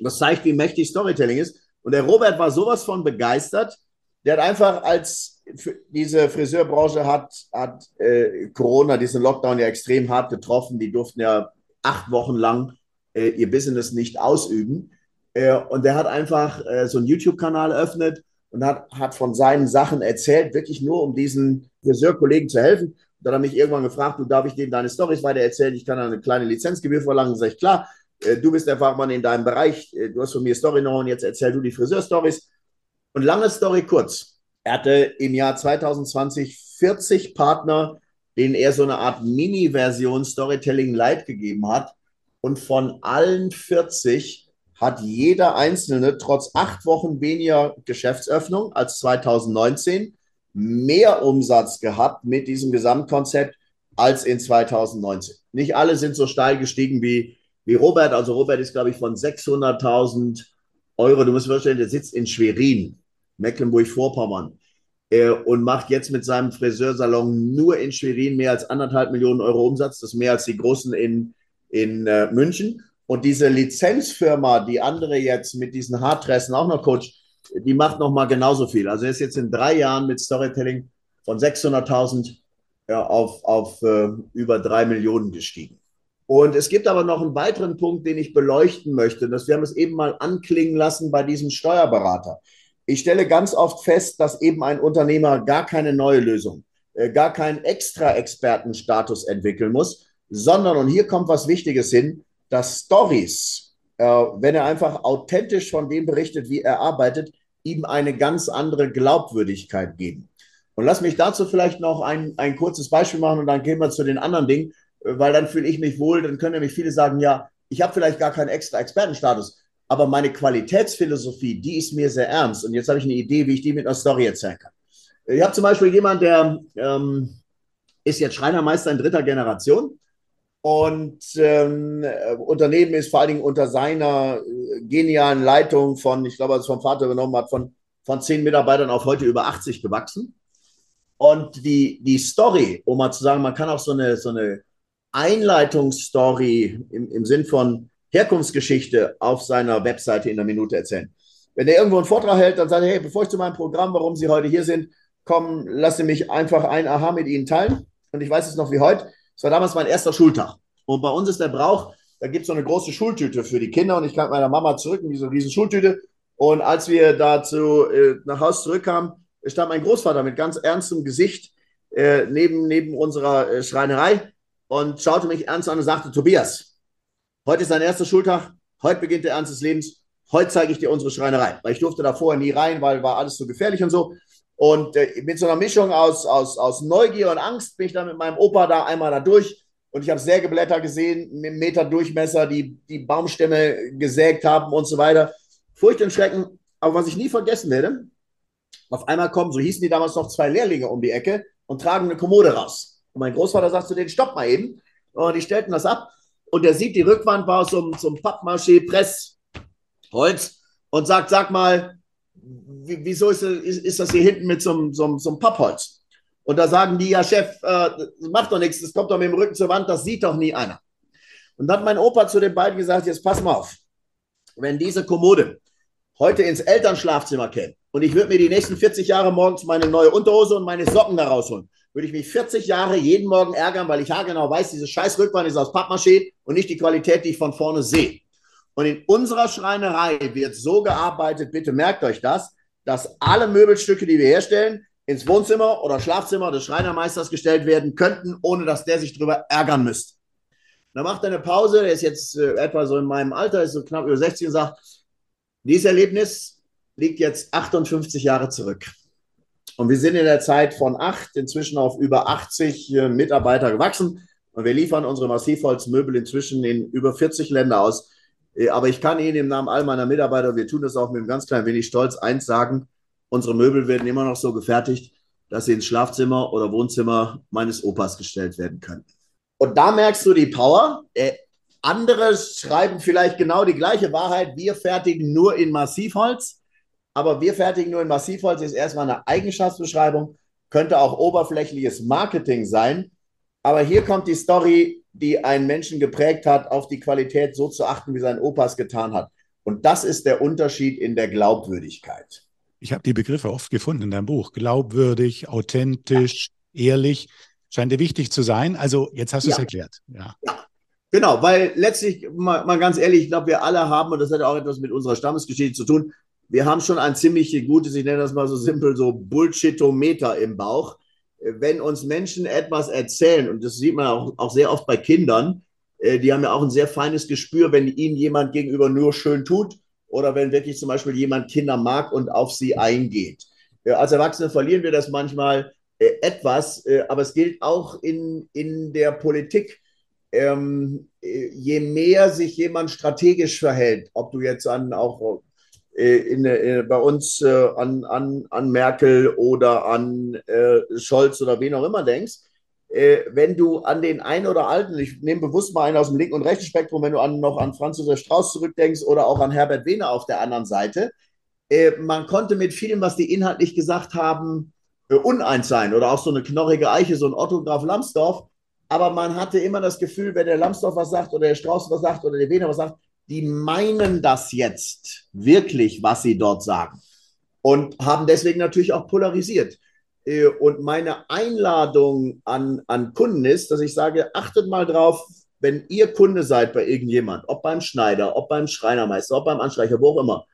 Das zeigt, wie mächtig Storytelling ist. Und der Robert war sowas von begeistert. Der hat einfach als diese Friseurbranche hat, hat äh, Corona, diesen Lockdown ja extrem hart getroffen. Die durften ja acht Wochen lang äh, ihr Business nicht ausüben. Äh, und der hat einfach äh, so einen YouTube-Kanal eröffnet und hat, hat von seinen Sachen erzählt, wirklich nur um diesen Friseurkollegen zu helfen. Und dann hat er mich irgendwann gefragt, du darf ich denen deine Storys weiter erzählen? Ich kann eine kleine Lizenzgebühr verlangen. Sag ich, klar, äh, du bist der Fachmann in deinem Bereich, äh, du hast von mir Story noch und jetzt erzähl du die Friseur-Stories. Und lange Story kurz. Er hatte im Jahr 2020 40 Partner, denen er so eine Art Mini-Version Storytelling Light gegeben hat. Und von allen 40 hat jeder einzelne trotz acht Wochen weniger Geschäftsöffnung als 2019 mehr Umsatz gehabt mit diesem Gesamtkonzept als in 2019. Nicht alle sind so steil gestiegen wie, wie Robert. Also Robert ist, glaube ich, von 600.000 Euro. Du musst dir vorstellen, der sitzt in Schwerin. Mecklenburg-Vorpommern äh, und macht jetzt mit seinem Friseursalon nur in Schwerin mehr als anderthalb Millionen Euro Umsatz. Das ist mehr als die Großen in, in äh, München. Und diese Lizenzfirma, die andere jetzt mit diesen Haartressen auch noch coacht, die macht noch mal genauso viel. Also er ist jetzt in drei Jahren mit Storytelling von 600.000 ja, auf, auf äh, über drei Millionen gestiegen. Und es gibt aber noch einen weiteren Punkt, den ich beleuchten möchte. Das, wir haben es eben mal anklingen lassen bei diesem Steuerberater. Ich stelle ganz oft fest, dass eben ein Unternehmer gar keine neue Lösung, äh, gar keinen extra Expertenstatus entwickeln muss, sondern, und hier kommt was Wichtiges hin, dass Stories, äh, wenn er einfach authentisch von dem berichtet, wie er arbeitet, ihm eine ganz andere Glaubwürdigkeit geben. Und lass mich dazu vielleicht noch ein, ein kurzes Beispiel machen und dann gehen wir zu den anderen Dingen, äh, weil dann fühle ich mich wohl, dann können nämlich viele sagen, ja, ich habe vielleicht gar keinen extra Expertenstatus aber meine Qualitätsphilosophie, die ist mir sehr ernst. Und jetzt habe ich eine Idee, wie ich die mit einer Story erzählen kann. Ich habe zum Beispiel jemanden, der ähm, ist jetzt Schreinermeister in dritter Generation und ähm, Unternehmen ist vor allen Dingen unter seiner äh, genialen Leitung von, ich glaube, es vom Vater übernommen hat, von, von zehn Mitarbeitern auf heute über 80 gewachsen. Und die, die Story, um mal zu sagen, man kann auch so eine, so eine Einleitungsstory im, im Sinn von Herkunftsgeschichte auf seiner Webseite in einer Minute erzählen. Wenn er irgendwo einen Vortrag hält, dann sagt er, hey, bevor ich zu meinem Programm, warum Sie heute hier sind, kommen, lasse mich einfach ein Aha mit Ihnen teilen. Und ich weiß es noch wie heute. Es war damals mein erster Schultag. Und bei uns ist der Brauch, da gibt es so eine große Schultüte für die Kinder. Und ich kam meiner Mama zurück in diese riesen Schultüte. Und als wir dazu äh, nach Haus zurückkamen, stand mein Großvater mit ganz ernstem Gesicht äh, neben, neben unserer äh, Schreinerei und schaute mich ernst an und sagte, Tobias, heute ist dein erster Schultag, heute beginnt der Ernst des Lebens, heute zeige ich dir unsere Schreinerei. Weil ich durfte da vorher nie rein, weil war alles so gefährlich und so. Und äh, mit so einer Mischung aus, aus, aus Neugier und Angst bin ich dann mit meinem Opa da einmal da durch. Und ich habe Sägeblätter gesehen, mit Meter Durchmesser, die die Baumstämme gesägt haben und so weiter. Furcht und Schrecken. Aber was ich nie vergessen werde, auf einmal kommen, so hießen die damals noch, zwei Lehrlinge um die Ecke und tragen eine Kommode raus. Und mein Großvater sagt zu denen, stopp mal eben. Und die stellten das ab. Und der sieht, die Rückwand war aus so einem, so einem Pappmaché-Pressholz und sagt, sag mal, wieso ist, ist, ist, das hier hinten mit so einem, so, einem, so einem Pappholz? Und da sagen die, ja, Chef, äh, macht doch nichts, das kommt doch mit dem Rücken zur Wand, das sieht doch nie einer. Und dann hat mein Opa zu den beiden gesagt, jetzt pass mal auf, wenn diese Kommode heute ins Elternschlafzimmer käme und ich würde mir die nächsten 40 Jahre morgens meine neue Unterhose und meine Socken da rausholen, würde ich mich 40 Jahre jeden Morgen ärgern, weil ich haargenau weiß, diese scheiß Rückwand ist aus Pappmaché und nicht die Qualität, die ich von vorne sehe. Und in unserer Schreinerei wird so gearbeitet, bitte merkt euch das, dass alle Möbelstücke, die wir herstellen, ins Wohnzimmer oder Schlafzimmer des Schreinermeisters gestellt werden könnten, ohne dass der sich darüber ärgern müsste. Dann macht er eine Pause, der ist jetzt äh, etwa so in meinem Alter, ist so knapp über 60 und sagt, dieses Erlebnis liegt jetzt 58 Jahre zurück. Und wir sind in der Zeit von acht inzwischen auf über 80 äh, Mitarbeiter gewachsen. Und wir liefern unsere Massivholzmöbel inzwischen in über 40 Länder aus. Äh, aber ich kann Ihnen im Namen all meiner Mitarbeiter, wir tun das auch mit einem ganz kleinen wenig Stolz, eins sagen, unsere Möbel werden immer noch so gefertigt, dass sie ins Schlafzimmer oder Wohnzimmer meines Opas gestellt werden können. Und da merkst du die Power. Äh, andere schreiben vielleicht genau die gleiche Wahrheit. Wir fertigen nur in Massivholz, aber wir fertigen nur in Massivholz ist erstmal eine Eigenschaftsbeschreibung, könnte auch oberflächliches Marketing sein. Aber hier kommt die Story, die einen Menschen geprägt hat, auf die Qualität so zu achten, wie sein Opa es getan hat. Und das ist der Unterschied in der Glaubwürdigkeit. Ich habe die Begriffe oft gefunden in deinem Buch. Glaubwürdig, authentisch, ja. ehrlich. Scheint dir wichtig zu sein. Also jetzt hast du es erklärt. Ja. ja. Genau, weil letztlich, mal, mal ganz ehrlich, ich glaube, wir alle haben, und das hat auch etwas mit unserer Stammesgeschichte zu tun, wir haben schon ein ziemlich gutes, ich nenne das mal so simpel, so Bullshitometer im Bauch wenn uns Menschen etwas erzählen, und das sieht man auch, auch sehr oft bei Kindern, äh, die haben ja auch ein sehr feines Gespür, wenn ihnen jemand gegenüber nur schön tut oder wenn wirklich zum Beispiel jemand Kinder mag und auf sie eingeht. Äh, als Erwachsene verlieren wir das manchmal äh, etwas, aber es gilt auch in, in der Politik. Ähm, äh, je mehr sich jemand strategisch verhält, ob du jetzt an auch in, in, äh, bei uns äh, an, an, an Merkel oder an äh, Scholz oder wen auch immer denkst, äh, wenn du an den einen oder alten, ich nehme bewusst mal einen aus dem linken und rechten Spektrum, wenn du an, noch an Franz Josef Strauß zurückdenkst oder auch an Herbert Wehner auf der anderen Seite, äh, man konnte mit vielem, was die inhaltlich gesagt haben, uneins sein oder auch so eine knorrige Eiche, so ein Otto Graf Lambsdorff, aber man hatte immer das Gefühl, wenn der Lambsdorff was sagt oder der Strauß was sagt oder der Wehner was sagt, die meinen das jetzt wirklich, was sie dort sagen. Und haben deswegen natürlich auch polarisiert. Äh, und meine Einladung an, an Kunden ist, dass ich sage, achtet mal drauf, wenn ihr Kunde seid bei irgendjemand, ob beim Schneider, ob beim Schreinermeister, ob beim Anstreicher, wo auch immer,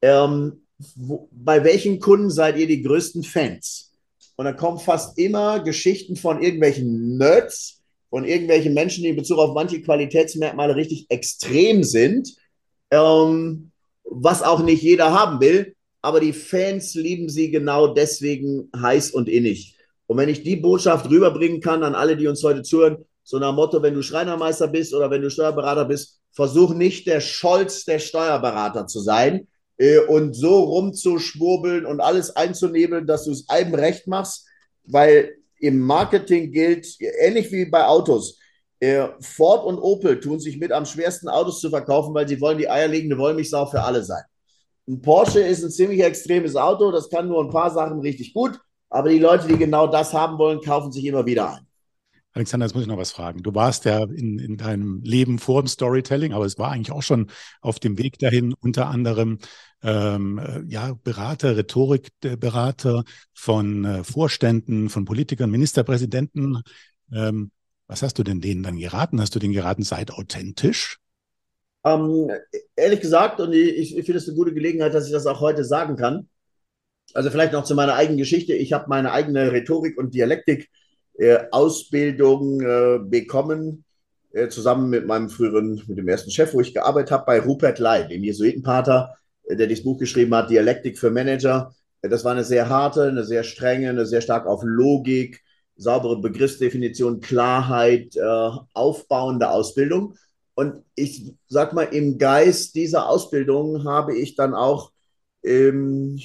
ähm, wo, bei welchen Kunden seid ihr die größten Fans? Und da kommen fast immer Geschichten von irgendwelchen Nerds, von irgendwelchen Menschen, die in Bezug auf manche Qualitätsmerkmale richtig extrem sind, ähm, was auch nicht jeder haben will. Aber die Fans lieben sie genau deswegen heiß und innig. Und wenn ich die Botschaft rüberbringen kann an alle, die uns heute zuhören, so nach Motto, wenn du Schreinermeister bist oder wenn du Steuerberater bist, versuch nicht der Scholz der Steuerberater zu sein äh, und so rumzuschwurbeln und alles einzunebeln, dass du es einem recht machst, weil im Marketing gilt, ähnlich wie bei Autos. Äh, Ford und Opel tun sich mit am schwersten Autos zu verkaufen, weil sie wollen die eierlegende Wollmilchsau für alle sein. Ein Porsche ist ein ziemlich extremes Auto, das kann nur ein paar Sachen richtig gut, Aber die Leute, die genau das haben wollen, kaufen sich immer wieder ein. Alexander, jetzt muss ich noch was fragen. Du warst ja in, in deinem Leben vor dem Storytelling, aber es war eigentlich auch schon auf dem Weg dahin, unter anderem ähm, äh, ja, Berater, Rhetorikberater von äh, Vorständen, von Politikern, Ministerpräsidenten. Ähm, was hast du denn denen dann geraten? Hast du denen geraten, seid authentisch? Ähm, ehrlich gesagt, und ich, ich finde es eine gute Gelegenheit, dass ich das auch heute sagen kann. Also vielleicht noch zu meiner eigenen Geschichte. Ich habe meine eigene Rhetorik und Dialektik äh, Ausbildung äh, bekommen, äh, zusammen mit meinem früheren, mit dem ersten Chef, wo ich gearbeitet habe, bei Rupert Lai, dem Jesuitenpater, äh, der dieses Buch geschrieben hat, Dialektik für Manager. Äh, das war eine sehr harte, eine sehr strenge, eine sehr stark auf Logik, saubere Begriffsdefinition, Klarheit äh, aufbauende Ausbildung. Und ich sag mal, im Geist dieser Ausbildung habe ich dann auch ähm,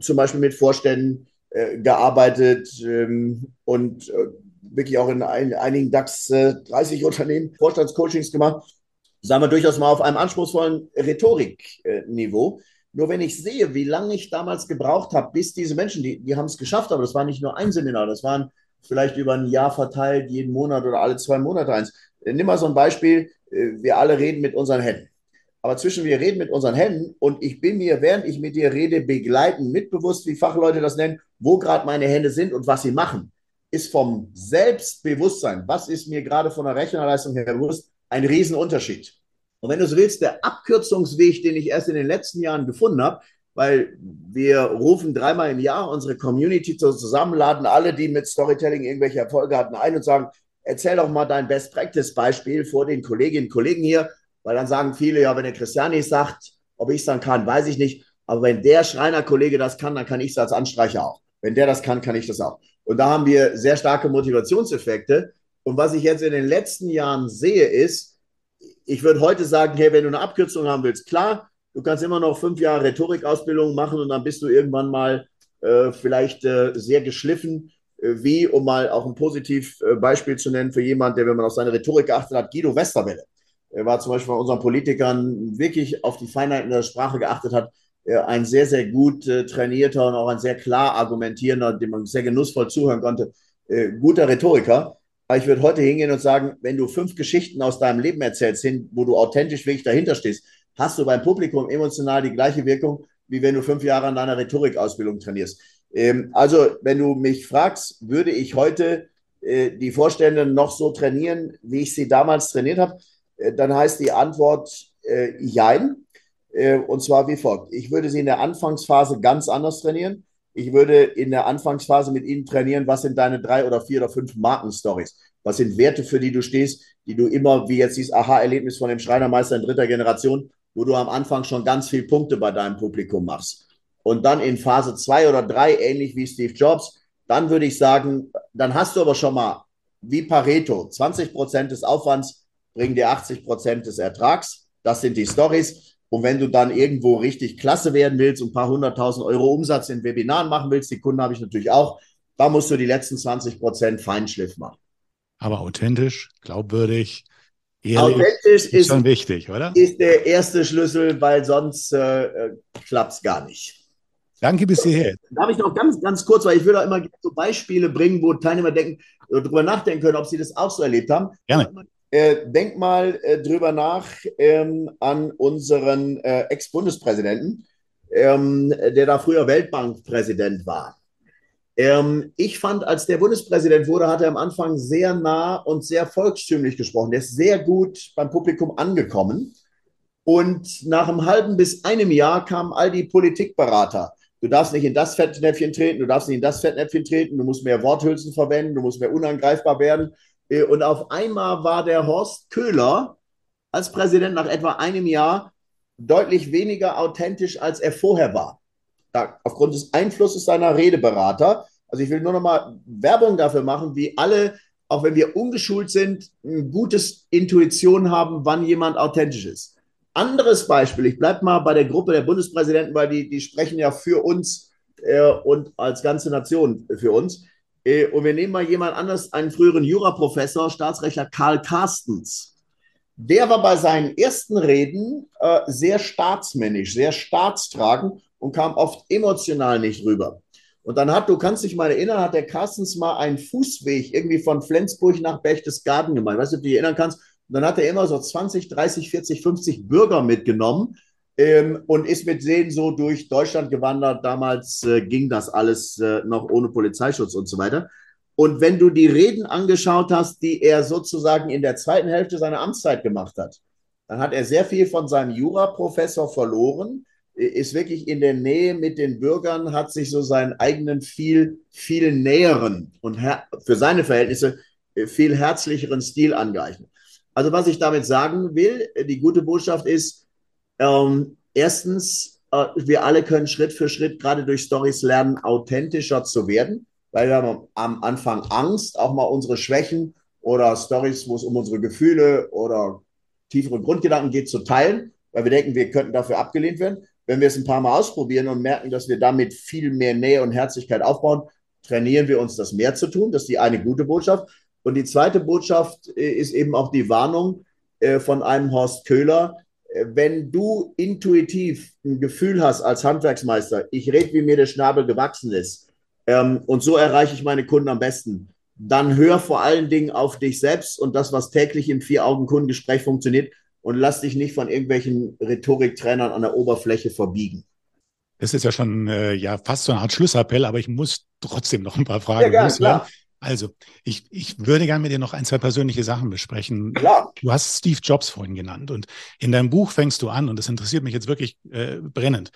zum Beispiel mit Vorständen äh, gearbeitet ähm, und äh, wirklich auch in ein, einigen DAX äh, 30 Unternehmen Vorstandscoachings gemacht. Sagen wir durchaus mal auf einem anspruchsvollen Rhetorikniveau. Nur wenn ich sehe, wie lange ich damals gebraucht habe, bis diese Menschen, die, die haben es geschafft, aber das war nicht nur ein Seminar, das waren vielleicht über ein Jahr verteilt, jeden Monat oder alle zwei Monate eins. Nimm mal so ein Beispiel, äh, wir alle reden mit unseren Händen. Aber zwischen wir reden mit unseren Händen und ich bin mir, während ich mit dir rede, begleiten, mitbewusst, wie Fachleute das nennen, wo gerade meine Hände sind und was sie machen, ist vom Selbstbewusstsein, was ist mir gerade von der Rechnerleistung her bewusst, ein Riesenunterschied. Und wenn du so willst, der Abkürzungsweg, den ich erst in den letzten Jahren gefunden habe, weil wir rufen dreimal im Jahr unsere Community zusammen, laden alle, die mit Storytelling irgendwelche Erfolge hatten, ein und sagen, erzähl doch mal dein Best-Practice-Beispiel vor den Kolleginnen und Kollegen hier, weil dann sagen viele, ja, wenn der Christiani sagt, ob ich es dann kann, weiß ich nicht. Aber wenn der Schreinerkollege das kann, dann kann ich es als Anstreicher auch. Wenn der das kann, kann ich das auch. Und da haben wir sehr starke Motivationseffekte. Und was ich jetzt in den letzten Jahren sehe, ist, ich würde heute sagen, hey, wenn du eine Abkürzung haben willst, klar, du kannst immer noch fünf Jahre Rhetorikausbildung machen und dann bist du irgendwann mal äh, vielleicht äh, sehr geschliffen, äh, wie, um mal auch ein Positivbeispiel zu nennen für jemanden, der, wenn man auf seine Rhetorik geachtet hat, Guido Westerwelle. Er war zum Beispiel bei unseren Politikern wirklich auf die Feinheiten der Sprache geachtet hat, ein sehr, sehr gut äh, trainierter und auch ein sehr klar argumentierender, dem man sehr genussvoll zuhören konnte, äh, guter Rhetoriker. Aber ich würde heute hingehen und sagen, wenn du fünf Geschichten aus deinem Leben erzählst, hin, wo du authentisch wirklich dahinter stehst, hast du beim Publikum emotional die gleiche Wirkung, wie wenn du fünf Jahre an deiner Rhetorikausbildung trainierst. Ähm, also, wenn du mich fragst, würde ich heute äh, die Vorstände noch so trainieren, wie ich sie damals trainiert habe, äh, dann heißt die Antwort äh, Jein. Äh, und zwar wie folgt. Ich würde sie in der Anfangsphase ganz anders trainieren. Ich würde in der Anfangsphase mit ihnen trainieren, was sind deine drei oder vier oder fünf Markenstories? Was sind Werte, für die du stehst, die du immer, wie jetzt dieses Aha-Erlebnis von dem Schreinermeister in dritter Generation, wo du am Anfang schon ganz viele Punkte bei deinem Publikum machst. Und dann in Phase zwei oder drei, ähnlich wie Steve Jobs, dann würde ich sagen, dann hast du aber schon mal wie Pareto, 20 Prozent des Aufwands bringen dir 80 Prozent des Ertrags. Das sind die Stories. Und wenn du dann irgendwo richtig klasse werden willst und ein paar hunderttausend Euro Umsatz in Webinaren machen willst, die Kunden habe ich natürlich auch, da musst du die letzten 20 Prozent Feinschliff machen. Aber authentisch, glaubwürdig, ehrlich, authentisch ist, schon wichtig, oder? Ist der erste Schlüssel, weil sonst äh, äh klappt es gar nicht. Danke bis hierher. Darf ich noch ganz, ganz kurz, weil ich will auch immer so Beispiele bringen, wo Teilnehmer denken, darüber nachdenken können, ob sie das auch so erlebt haben. Gerne. Äh, denk mal äh, drüber nach ähm, an unseren äh, Ex-Bundespräsidenten, ähm, der da früher Weltbankpräsident war. Ähm, ich fand, als der Bundespräsident wurde, hat er am Anfang sehr nah und sehr volkstümlich gesprochen. Der ist sehr gut beim Publikum angekommen. Und nach einem halben bis einem Jahr kamen all die Politikberater. Du darfst nicht in das Fettnäpfchen treten, du darfst nicht in das Fettnäpfchen treten, du musst mehr Worthülsen verwenden, du musst mehr unangreifbar werden. Äh, und auf einmal war der Horst Köhler als Präsident nach etwa einem Jahr deutlich weniger authentisch, als er vorher war. Da, aufgrund des Einflusses seiner Redeberater. Also ich will nur noch mal Werbung dafür machen, wie alle, auch wenn wir ungeschult sind, ein gutes Intuition haben, wann jemand authentisch ist. Anderes Beispiel, ich bleibe mal bei der Gruppe der Bundespräsidenten, weil die, die sprechen ja für uns äh, und als ganze Nation für uns. Äh, und wir nehmen mal jemand anders, einen früheren Juraprofessor, Staatsrechtler Karl Carstens. Der war bei seinen ersten Reden äh, sehr staatsmännisch, sehr staatstragend und kam oft emotional nicht rüber. Und dann hat, du kannst dich mal erinnern, hat der Carstens mal einen Fußweg irgendwie von Flensburg nach Berchtesgaden gemacht. Weißt du, ob du dich erinnern kannst? Und dann hat er immer so 20, 30, 40, 50 Bürger mitgenommen ähm, und ist mit so durch Deutschland gewandert. Damals äh, ging das alles äh, noch ohne Polizeischutz und so weiter. Und wenn du die Reden angeschaut hast, die er sozusagen in der zweiten Hälfte seiner Amtszeit gemacht hat, dann hat er sehr viel von seinem Juraprofessor verloren ist wirklich in der Nähe mit den Bürgern, hat sich so seinen eigenen viel, viel näheren und für seine Verhältnisse äh, viel herzlicheren Stil angeeignet. Also was ich damit sagen will, äh, die gute Botschaft ist, ähm, erstens, äh, wir alle können Schritt für Schritt gerade durch Stories lernen, authentischer zu werden, weil wir haben am Anfang Angst, auch mal unsere Schwächen oder Stories, wo es um unsere Gefühle oder tiefere Grundgedanken geht, zu teilen, weil wir denken, wir könnten dafür abgelehnt werden. Wenn wir es ein paar Mal ausprobieren und merken, dass wir damit viel mehr Nähe und Herzlichkeit aufbauen, trainieren wir uns, das mehr zu tun. Das ist die eine gute Botschaft. Und die zweite Botschaft äh, ist eben auch die Warnung äh, von einem Horst Köhler. Äh, wenn du intuitiv ein Gefühl hast als Handwerksmeister, ich rede, wie mir der Schnabel gewachsen ist, ähm, und so erreiche ich meine Kunden am besten, dann hör vor allen Dingen auf dich selbst und das, was täglich im Vier-Augen-Kundengespräch funktioniert und lass dich nicht von irgendwelchen Rhetoriktrainern an der Oberfläche verbiegen. Das ist ja schon äh, ja fast so eine Art Schlussappell, aber ich muss trotzdem noch ein paar Fragen ja, loswerden. Also, ich, ich würde gerne mit dir noch ein, zwei persönliche Sachen besprechen. Klar. Du hast Steve Jobs vorhin genannt und in deinem Buch fängst du an, und das interessiert mich jetzt wirklich äh, brennend.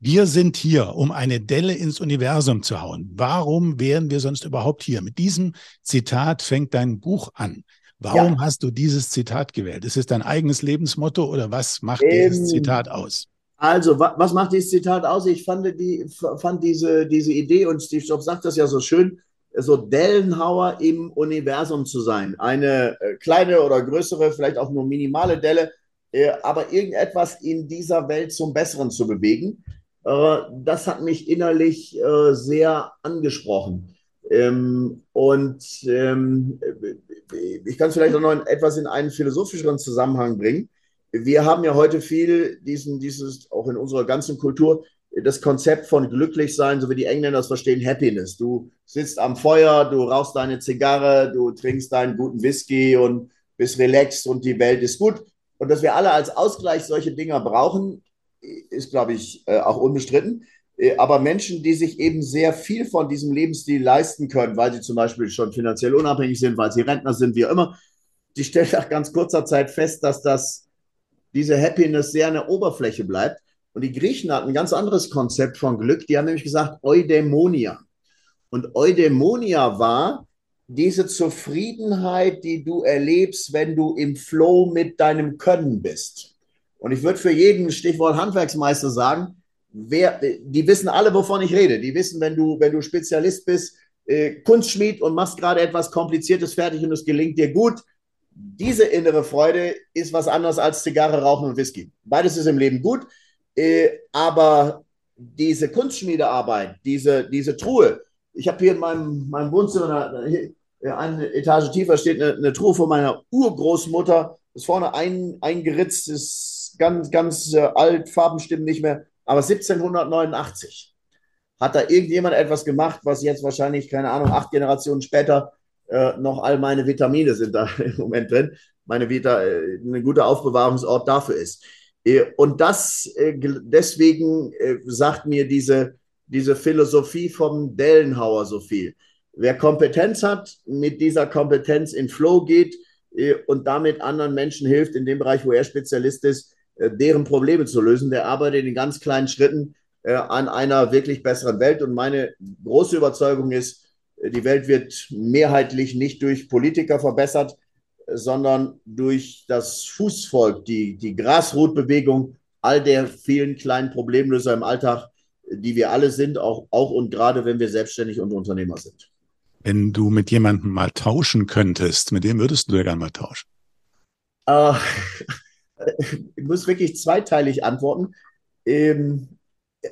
Wir sind hier, um eine Delle ins Universum zu hauen. Warum wären wir sonst überhaupt hier? Mit diesem Zitat fängt dein Buch an. Warum ja. hast du dieses Zitat gewählt? Ist es dein eigenes Lebensmotto oder was macht ähm, dieses Zitat aus? Also, wa was macht dieses Zitat aus? Ich fand, die, fand diese, diese Idee, und Steve Jobs sagt das ja so schön, so Dellenhauer im Universum zu sein. Eine äh, kleine oder größere, vielleicht auch nur minimale Delle, äh, aber irgendetwas in dieser Welt zum Besseren zu bewegen. Äh, das hat mich innerlich sehr angesprochen. Ähm, und ähm, ich kann es vielleicht auch noch etwas in einen philosophischeren Zusammenhang bringen. Wir haben ja heute viel diesen, dieses, auch in unserer ganzen Kultur, das Konzept von glücklich sein, so wie die Engländer das verstehen, Happiness. Du sitzt am Feuer, du rauchst deine Zigarre, du trinkst deinen guten Whisky und bist relaxed und die Welt ist gut. Und dass wir alle als Ausgleich solche Dinger brauchen, ist, glaube ich, äh, auch unbestritten. Äh, aber Menschen, die sich eben sehr viel von diesem Lebensstil leisten können, weil sie zum Beispiel schon finanziell unabhängig sind, weil sie Rentner sind, wie auch immer, die stellen nach ganz kurzer Zeit fest, dass das, diese Happiness sehr an der Oberfläche bleibt. Und die Griechen hatten ein ganz anderes Konzept von Glück. Die haben nämlich gesagt Eudaimonia. Und Eudaimonia war diese Zufriedenheit, die du erlebst, wenn du im Flow mit deinem Können bist. Und ich würde für jeden Stichwort Handwerksmeister sagen, wer, die wissen alle, wovon ich rede. Die wissen, wenn du, wenn du Spezialist bist, äh, Kunstschmied und machst gerade etwas Kompliziertes fertig und es gelingt dir gut. Diese innere Freude ist was anderes als Zigarre, Rauchen und Whisky. Beides ist im Leben gut, äh, aber diese Kunstschmiedearbeit, diese, diese Truhe, ich habe hier in meinem, meinem Wohnzimmer, eine Etage tiefer steht eine, eine Truhe von meiner Urgroßmutter, ist vorne ein, eingeritzt, ist ganz, ganz äh, alt, Farben stimmen nicht mehr. Aber 1789 hat da irgendjemand etwas gemacht, was jetzt wahrscheinlich, keine Ahnung, acht Generationen später äh, noch all meine Vitamine sind da <laughs> im Moment drin. Meine Vita, äh, ein guter Aufbewahrungsort dafür ist. Äh, und das, äh, deswegen äh, sagt mir diese, diese Philosophie vom Dellenhauer so viel. Wer Kompetenz hat, mit dieser Kompetenz in Flow geht und damit anderen Menschen hilft in dem Bereich, wo er Spezialist ist, deren Probleme zu lösen. Der arbeitet in ganz kleinen Schritten an einer wirklich besseren Welt. Und meine große Überzeugung ist, die Welt wird mehrheitlich nicht durch Politiker verbessert, sondern durch das Fußvolk, die, die Grasrotbewegung, all der vielen kleinen Problemlöser im Alltag, die wir alle sind, auch, auch und gerade wenn wir selbstständig und Unternehmer sind. Wenn du mit jemandem mal tauschen könntest, mit dem würdest du ja gerne mal tauschen? Uh, <laughs> ich muss wirklich zweiteilig antworten. Ähm,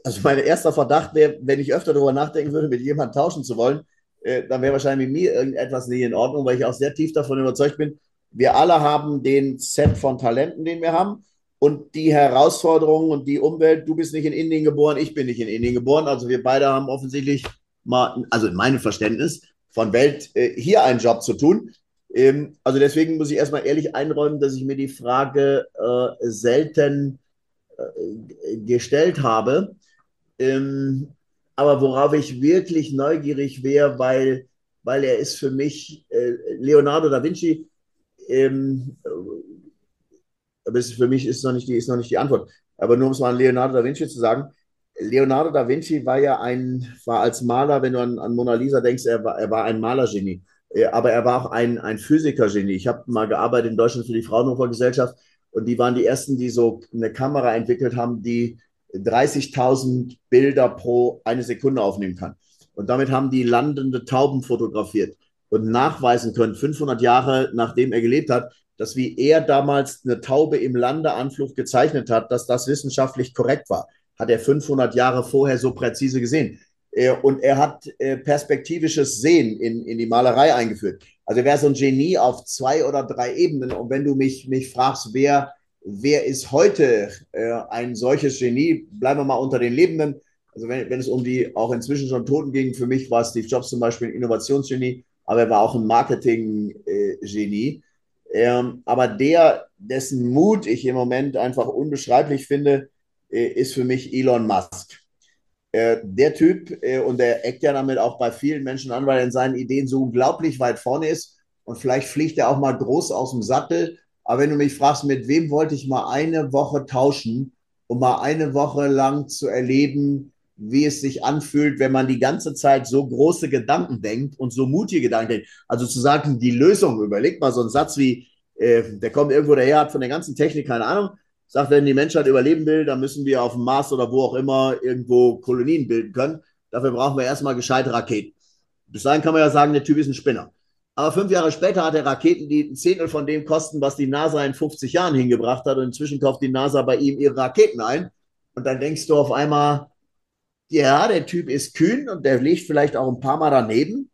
also mein erster Verdacht wäre, wenn ich öfter darüber nachdenken würde, mit jemandem tauschen zu wollen, äh, dann wäre wahrscheinlich mit mir irgendetwas nicht in Ordnung, weil ich auch sehr tief davon überzeugt bin, wir alle haben den Set von Talenten, den wir haben und die Herausforderungen und die Umwelt. Du bist nicht in Indien geboren, ich bin nicht in Indien geboren. Also wir beide haben offensichtlich mal, also in meinem Verständnis von Welt, äh, hier einen Job zu tun. Ähm, also deswegen muss ich erstmal ehrlich einräumen, dass ich mir die Frage äh, selten äh, gestellt habe. Ähm, aber worauf ich wirklich neugierig wäre, weil, weil er ist für mich äh, Leonardo da Vinci, ähm, aber ist für mich ist noch, nicht die, ist noch nicht die Antwort. Aber nur um es mal an Leonardo da Vinci zu sagen, Leonardo da Vinci war ja ein, war als Maler, wenn du an, an Mona Lisa denkst, er war, er war ein Malergenie. Äh, aber er war auch ein, ein Physikergenie. Ich habe mal gearbeitet in Deutschland für die Fraunhofer Gesellschaft und die waren die ersten, die so eine Kamera entwickelt haben, die 30.000 Bilder pro eine Sekunde aufnehmen kann. Und damit haben die landende Tauben fotografiert und nachweisen können, 500 Jahre nachdem er gelebt hat, dass wie er damals eine Taube im Landeanflug gezeichnet hat, dass das wissenschaftlich korrekt war. Hat er 500 Jahre vorher so präzise gesehen. Äh, und er hat äh, perspektivisches Sehen in, in die Malerei eingeführt. Also er wäre so ein Genie auf zwei oder drei Ebenen. Und wenn du mich, mich fragst, wer, wer ist heute äh, ein solches Genie, bleiben wir mal unter den Lebenden. Also wenn, wenn es um die auch inzwischen schon Toten ging, für mich war Steve Jobs zum Beispiel ein Innovationsgenie, aber er war auch ein Marketing-Genie. Ähm, aber der, dessen Mut ich im Moment einfach unbeschreiblich finde, äh, ist für mich Elon Musk. Äh, der Typ, äh, und der eckt ja damit auch bei vielen Menschen an, weil er in seinen Ideen so unglaublich weit vorne ist. Und vielleicht fliegt er auch mal groß aus dem Sattel. Aber wenn du mich fragst, mit wem wollte ich mal eine Woche tauschen, um mal eine Woche lang zu erleben, wie es sich anfühlt, wenn man die ganze Zeit so große Gedanken denkt und so mutige Gedanken denkt. Also zu sagen, die Lösung, überleg mal so einen Satz wie, äh, der kommt irgendwo daher, hat von der ganzen Technik keine Ahnung, sagt, wenn die Menschheit überleben will, dann müssen wir auf dem Mars oder wo auch immer irgendwo Kolonien bilden können. Dafür brauchen wir erstmal gescheite Raketen. Bis dahin kann man ja sagen, der Typ ist ein Spinner. Aber fünf Jahre später hat er Raketen, die ein Zehntel von dem kosten, was die NASA in 50 Jahren hingebracht hat. Und inzwischen kauft die NASA bei ihm ihre Raketen ein. Und dann denkst du auf einmal, ja, der Typ ist kühn und der liegt vielleicht auch ein paar Mal daneben.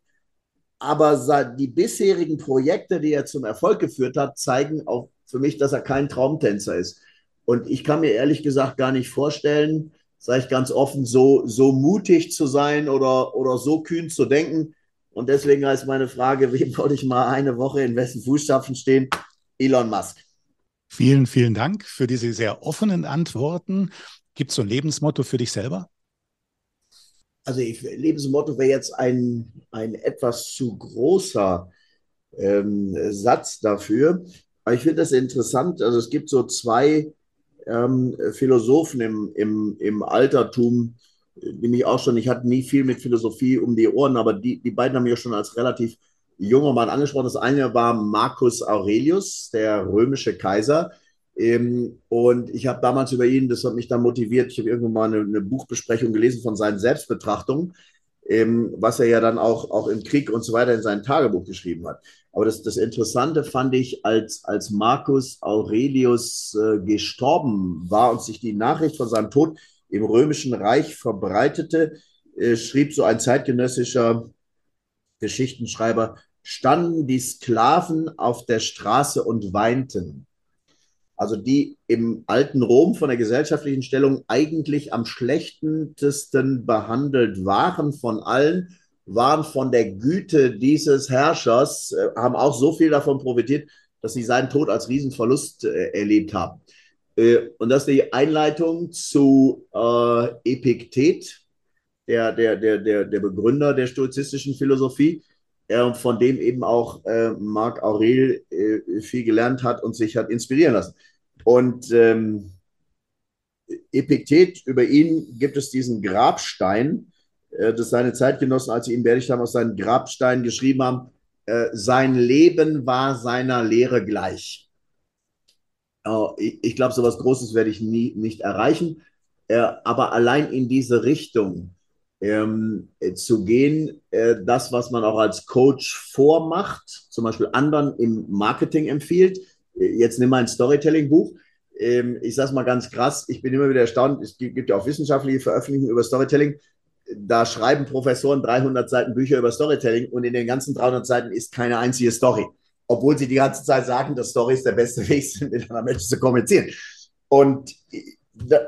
Aber die bisherigen Projekte, die er zum Erfolg geführt hat, zeigen auch für mich, dass er kein Traumtänzer ist. Und ich kann mir ehrlich gesagt gar nicht vorstellen, sage ich ganz offen, so, so mutig zu sein oder, oder so kühn zu denken. Und deswegen heißt meine Frage, <laughs> wem wollte ich mal eine Woche in wessen Fußstapfen stehen? Elon Musk. Vielen, vielen Dank für diese sehr offenen Antworten. Gibt es so ein Lebensmotto für dich selber? Also ich, Lebensmotto wäre jetzt ein, ein etwas zu großer ähm, Satz dafür. Aber ich finde das interessant. Also es gibt so zwei ähm, Philosophen im, im, im Altertum, mich auch schon, ich hatte nie viel mit Philosophie um die Ohren, aber die, die beiden haben mich schon als relativ junger Mann angesprochen. Das eine war Marcus Aurelius, der römische Kaiser. Ähm, und ich habe damals über ihn, das hat mich dann motiviert, ich habe irgendwann mal eine, eine, Buchbesprechung gelesen von seinen Selbstbetrachtungen, ähm, was er ja dann auch, auch im Krieg und so weiter in sein Tagebuch geschrieben hat. Aber das, das Interessante fand ich, als, als Marcus Aurelius äh, gestorben war und sich die Nachricht von seinem Tod im Römischen Reich verbreitete, äh, schrieb so ein zeitgenössischer Geschichtenschreiber, standen die Sklaven auf der Straße und weinten. Also die im alten Rom von der gesellschaftlichen Stellung eigentlich am schlechtesten behandelt waren von allen waren von der Güte dieses Herrschers, äh, haben auch so viel davon profitiert, dass sie seinen Tod als Riesenverlust äh, erlebt haben. Äh, und das ist die Einleitung zu äh, Epiktet, der, der, der, der, der Begründer der stoizistischen Philosophie, äh, von dem eben auch äh, Marc Aurel viel gelernt hat und sich hat inspirieren lassen. Und ähm, Epiktet, über ihn gibt es diesen Grabstein, äh, dass seine Zeitgenossen, als sie ihn beerdigt haben, aus seinen Grabsteinen geschrieben haben, äh, sein Leben war seiner Lehre gleich. Ich, ich glaube, so etwas Großes werde ich nie nicht erreichen. Äh, aber allein in diese Richtung ähm, zu gehen, äh, das, was man auch als Coach vormacht, zum Beispiel anderen im Marketing empfiehlt. Jetzt nimm mal ein Storytelling-Buch. Ähm, ich sage es mal ganz krass, ich bin immer wieder erstaunt, es gibt ja auch wissenschaftliche Veröffentlichungen über Storytelling da schreiben Professoren 300 Seiten Bücher über Storytelling und in den ganzen 300 Seiten ist keine einzige Story. Obwohl sie die ganze Zeit sagen, dass Stories der beste Weg sind, mit einer Menschen zu kommunizieren. Und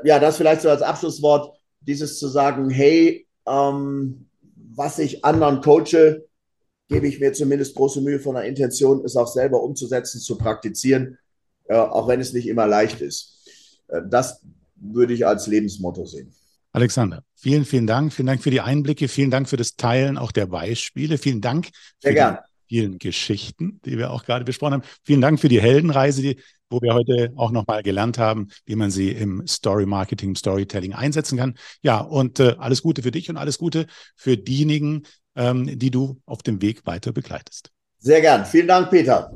ja, das vielleicht so als Abschlusswort, dieses zu sagen, hey, ähm, was ich anderen coache, gebe ich mir zumindest große Mühe von der Intention, es auch selber umzusetzen, zu praktizieren, äh, auch wenn es nicht immer leicht ist. Äh, das würde ich als Lebensmotto sehen. Alexander, vielen, vielen Dank. Vielen Dank für die Einblicke. Vielen Dank für das Teilen auch der Beispiele. Vielen Dank Sehr gern. Vielen Geschichten, die wir auch gerade besprochen haben. Vielen Dank für die Heldenreise, die, wo wir heute auch nochmal gelernt haben, wie man sie im Story Marketing, Storytelling einsetzen kann. Ja, und äh, alles Gute für dich und alles Gute für diejenigen, ähm, die du auf dem Weg weiter begleitest. Sehr gern. Vielen Dank, Peter.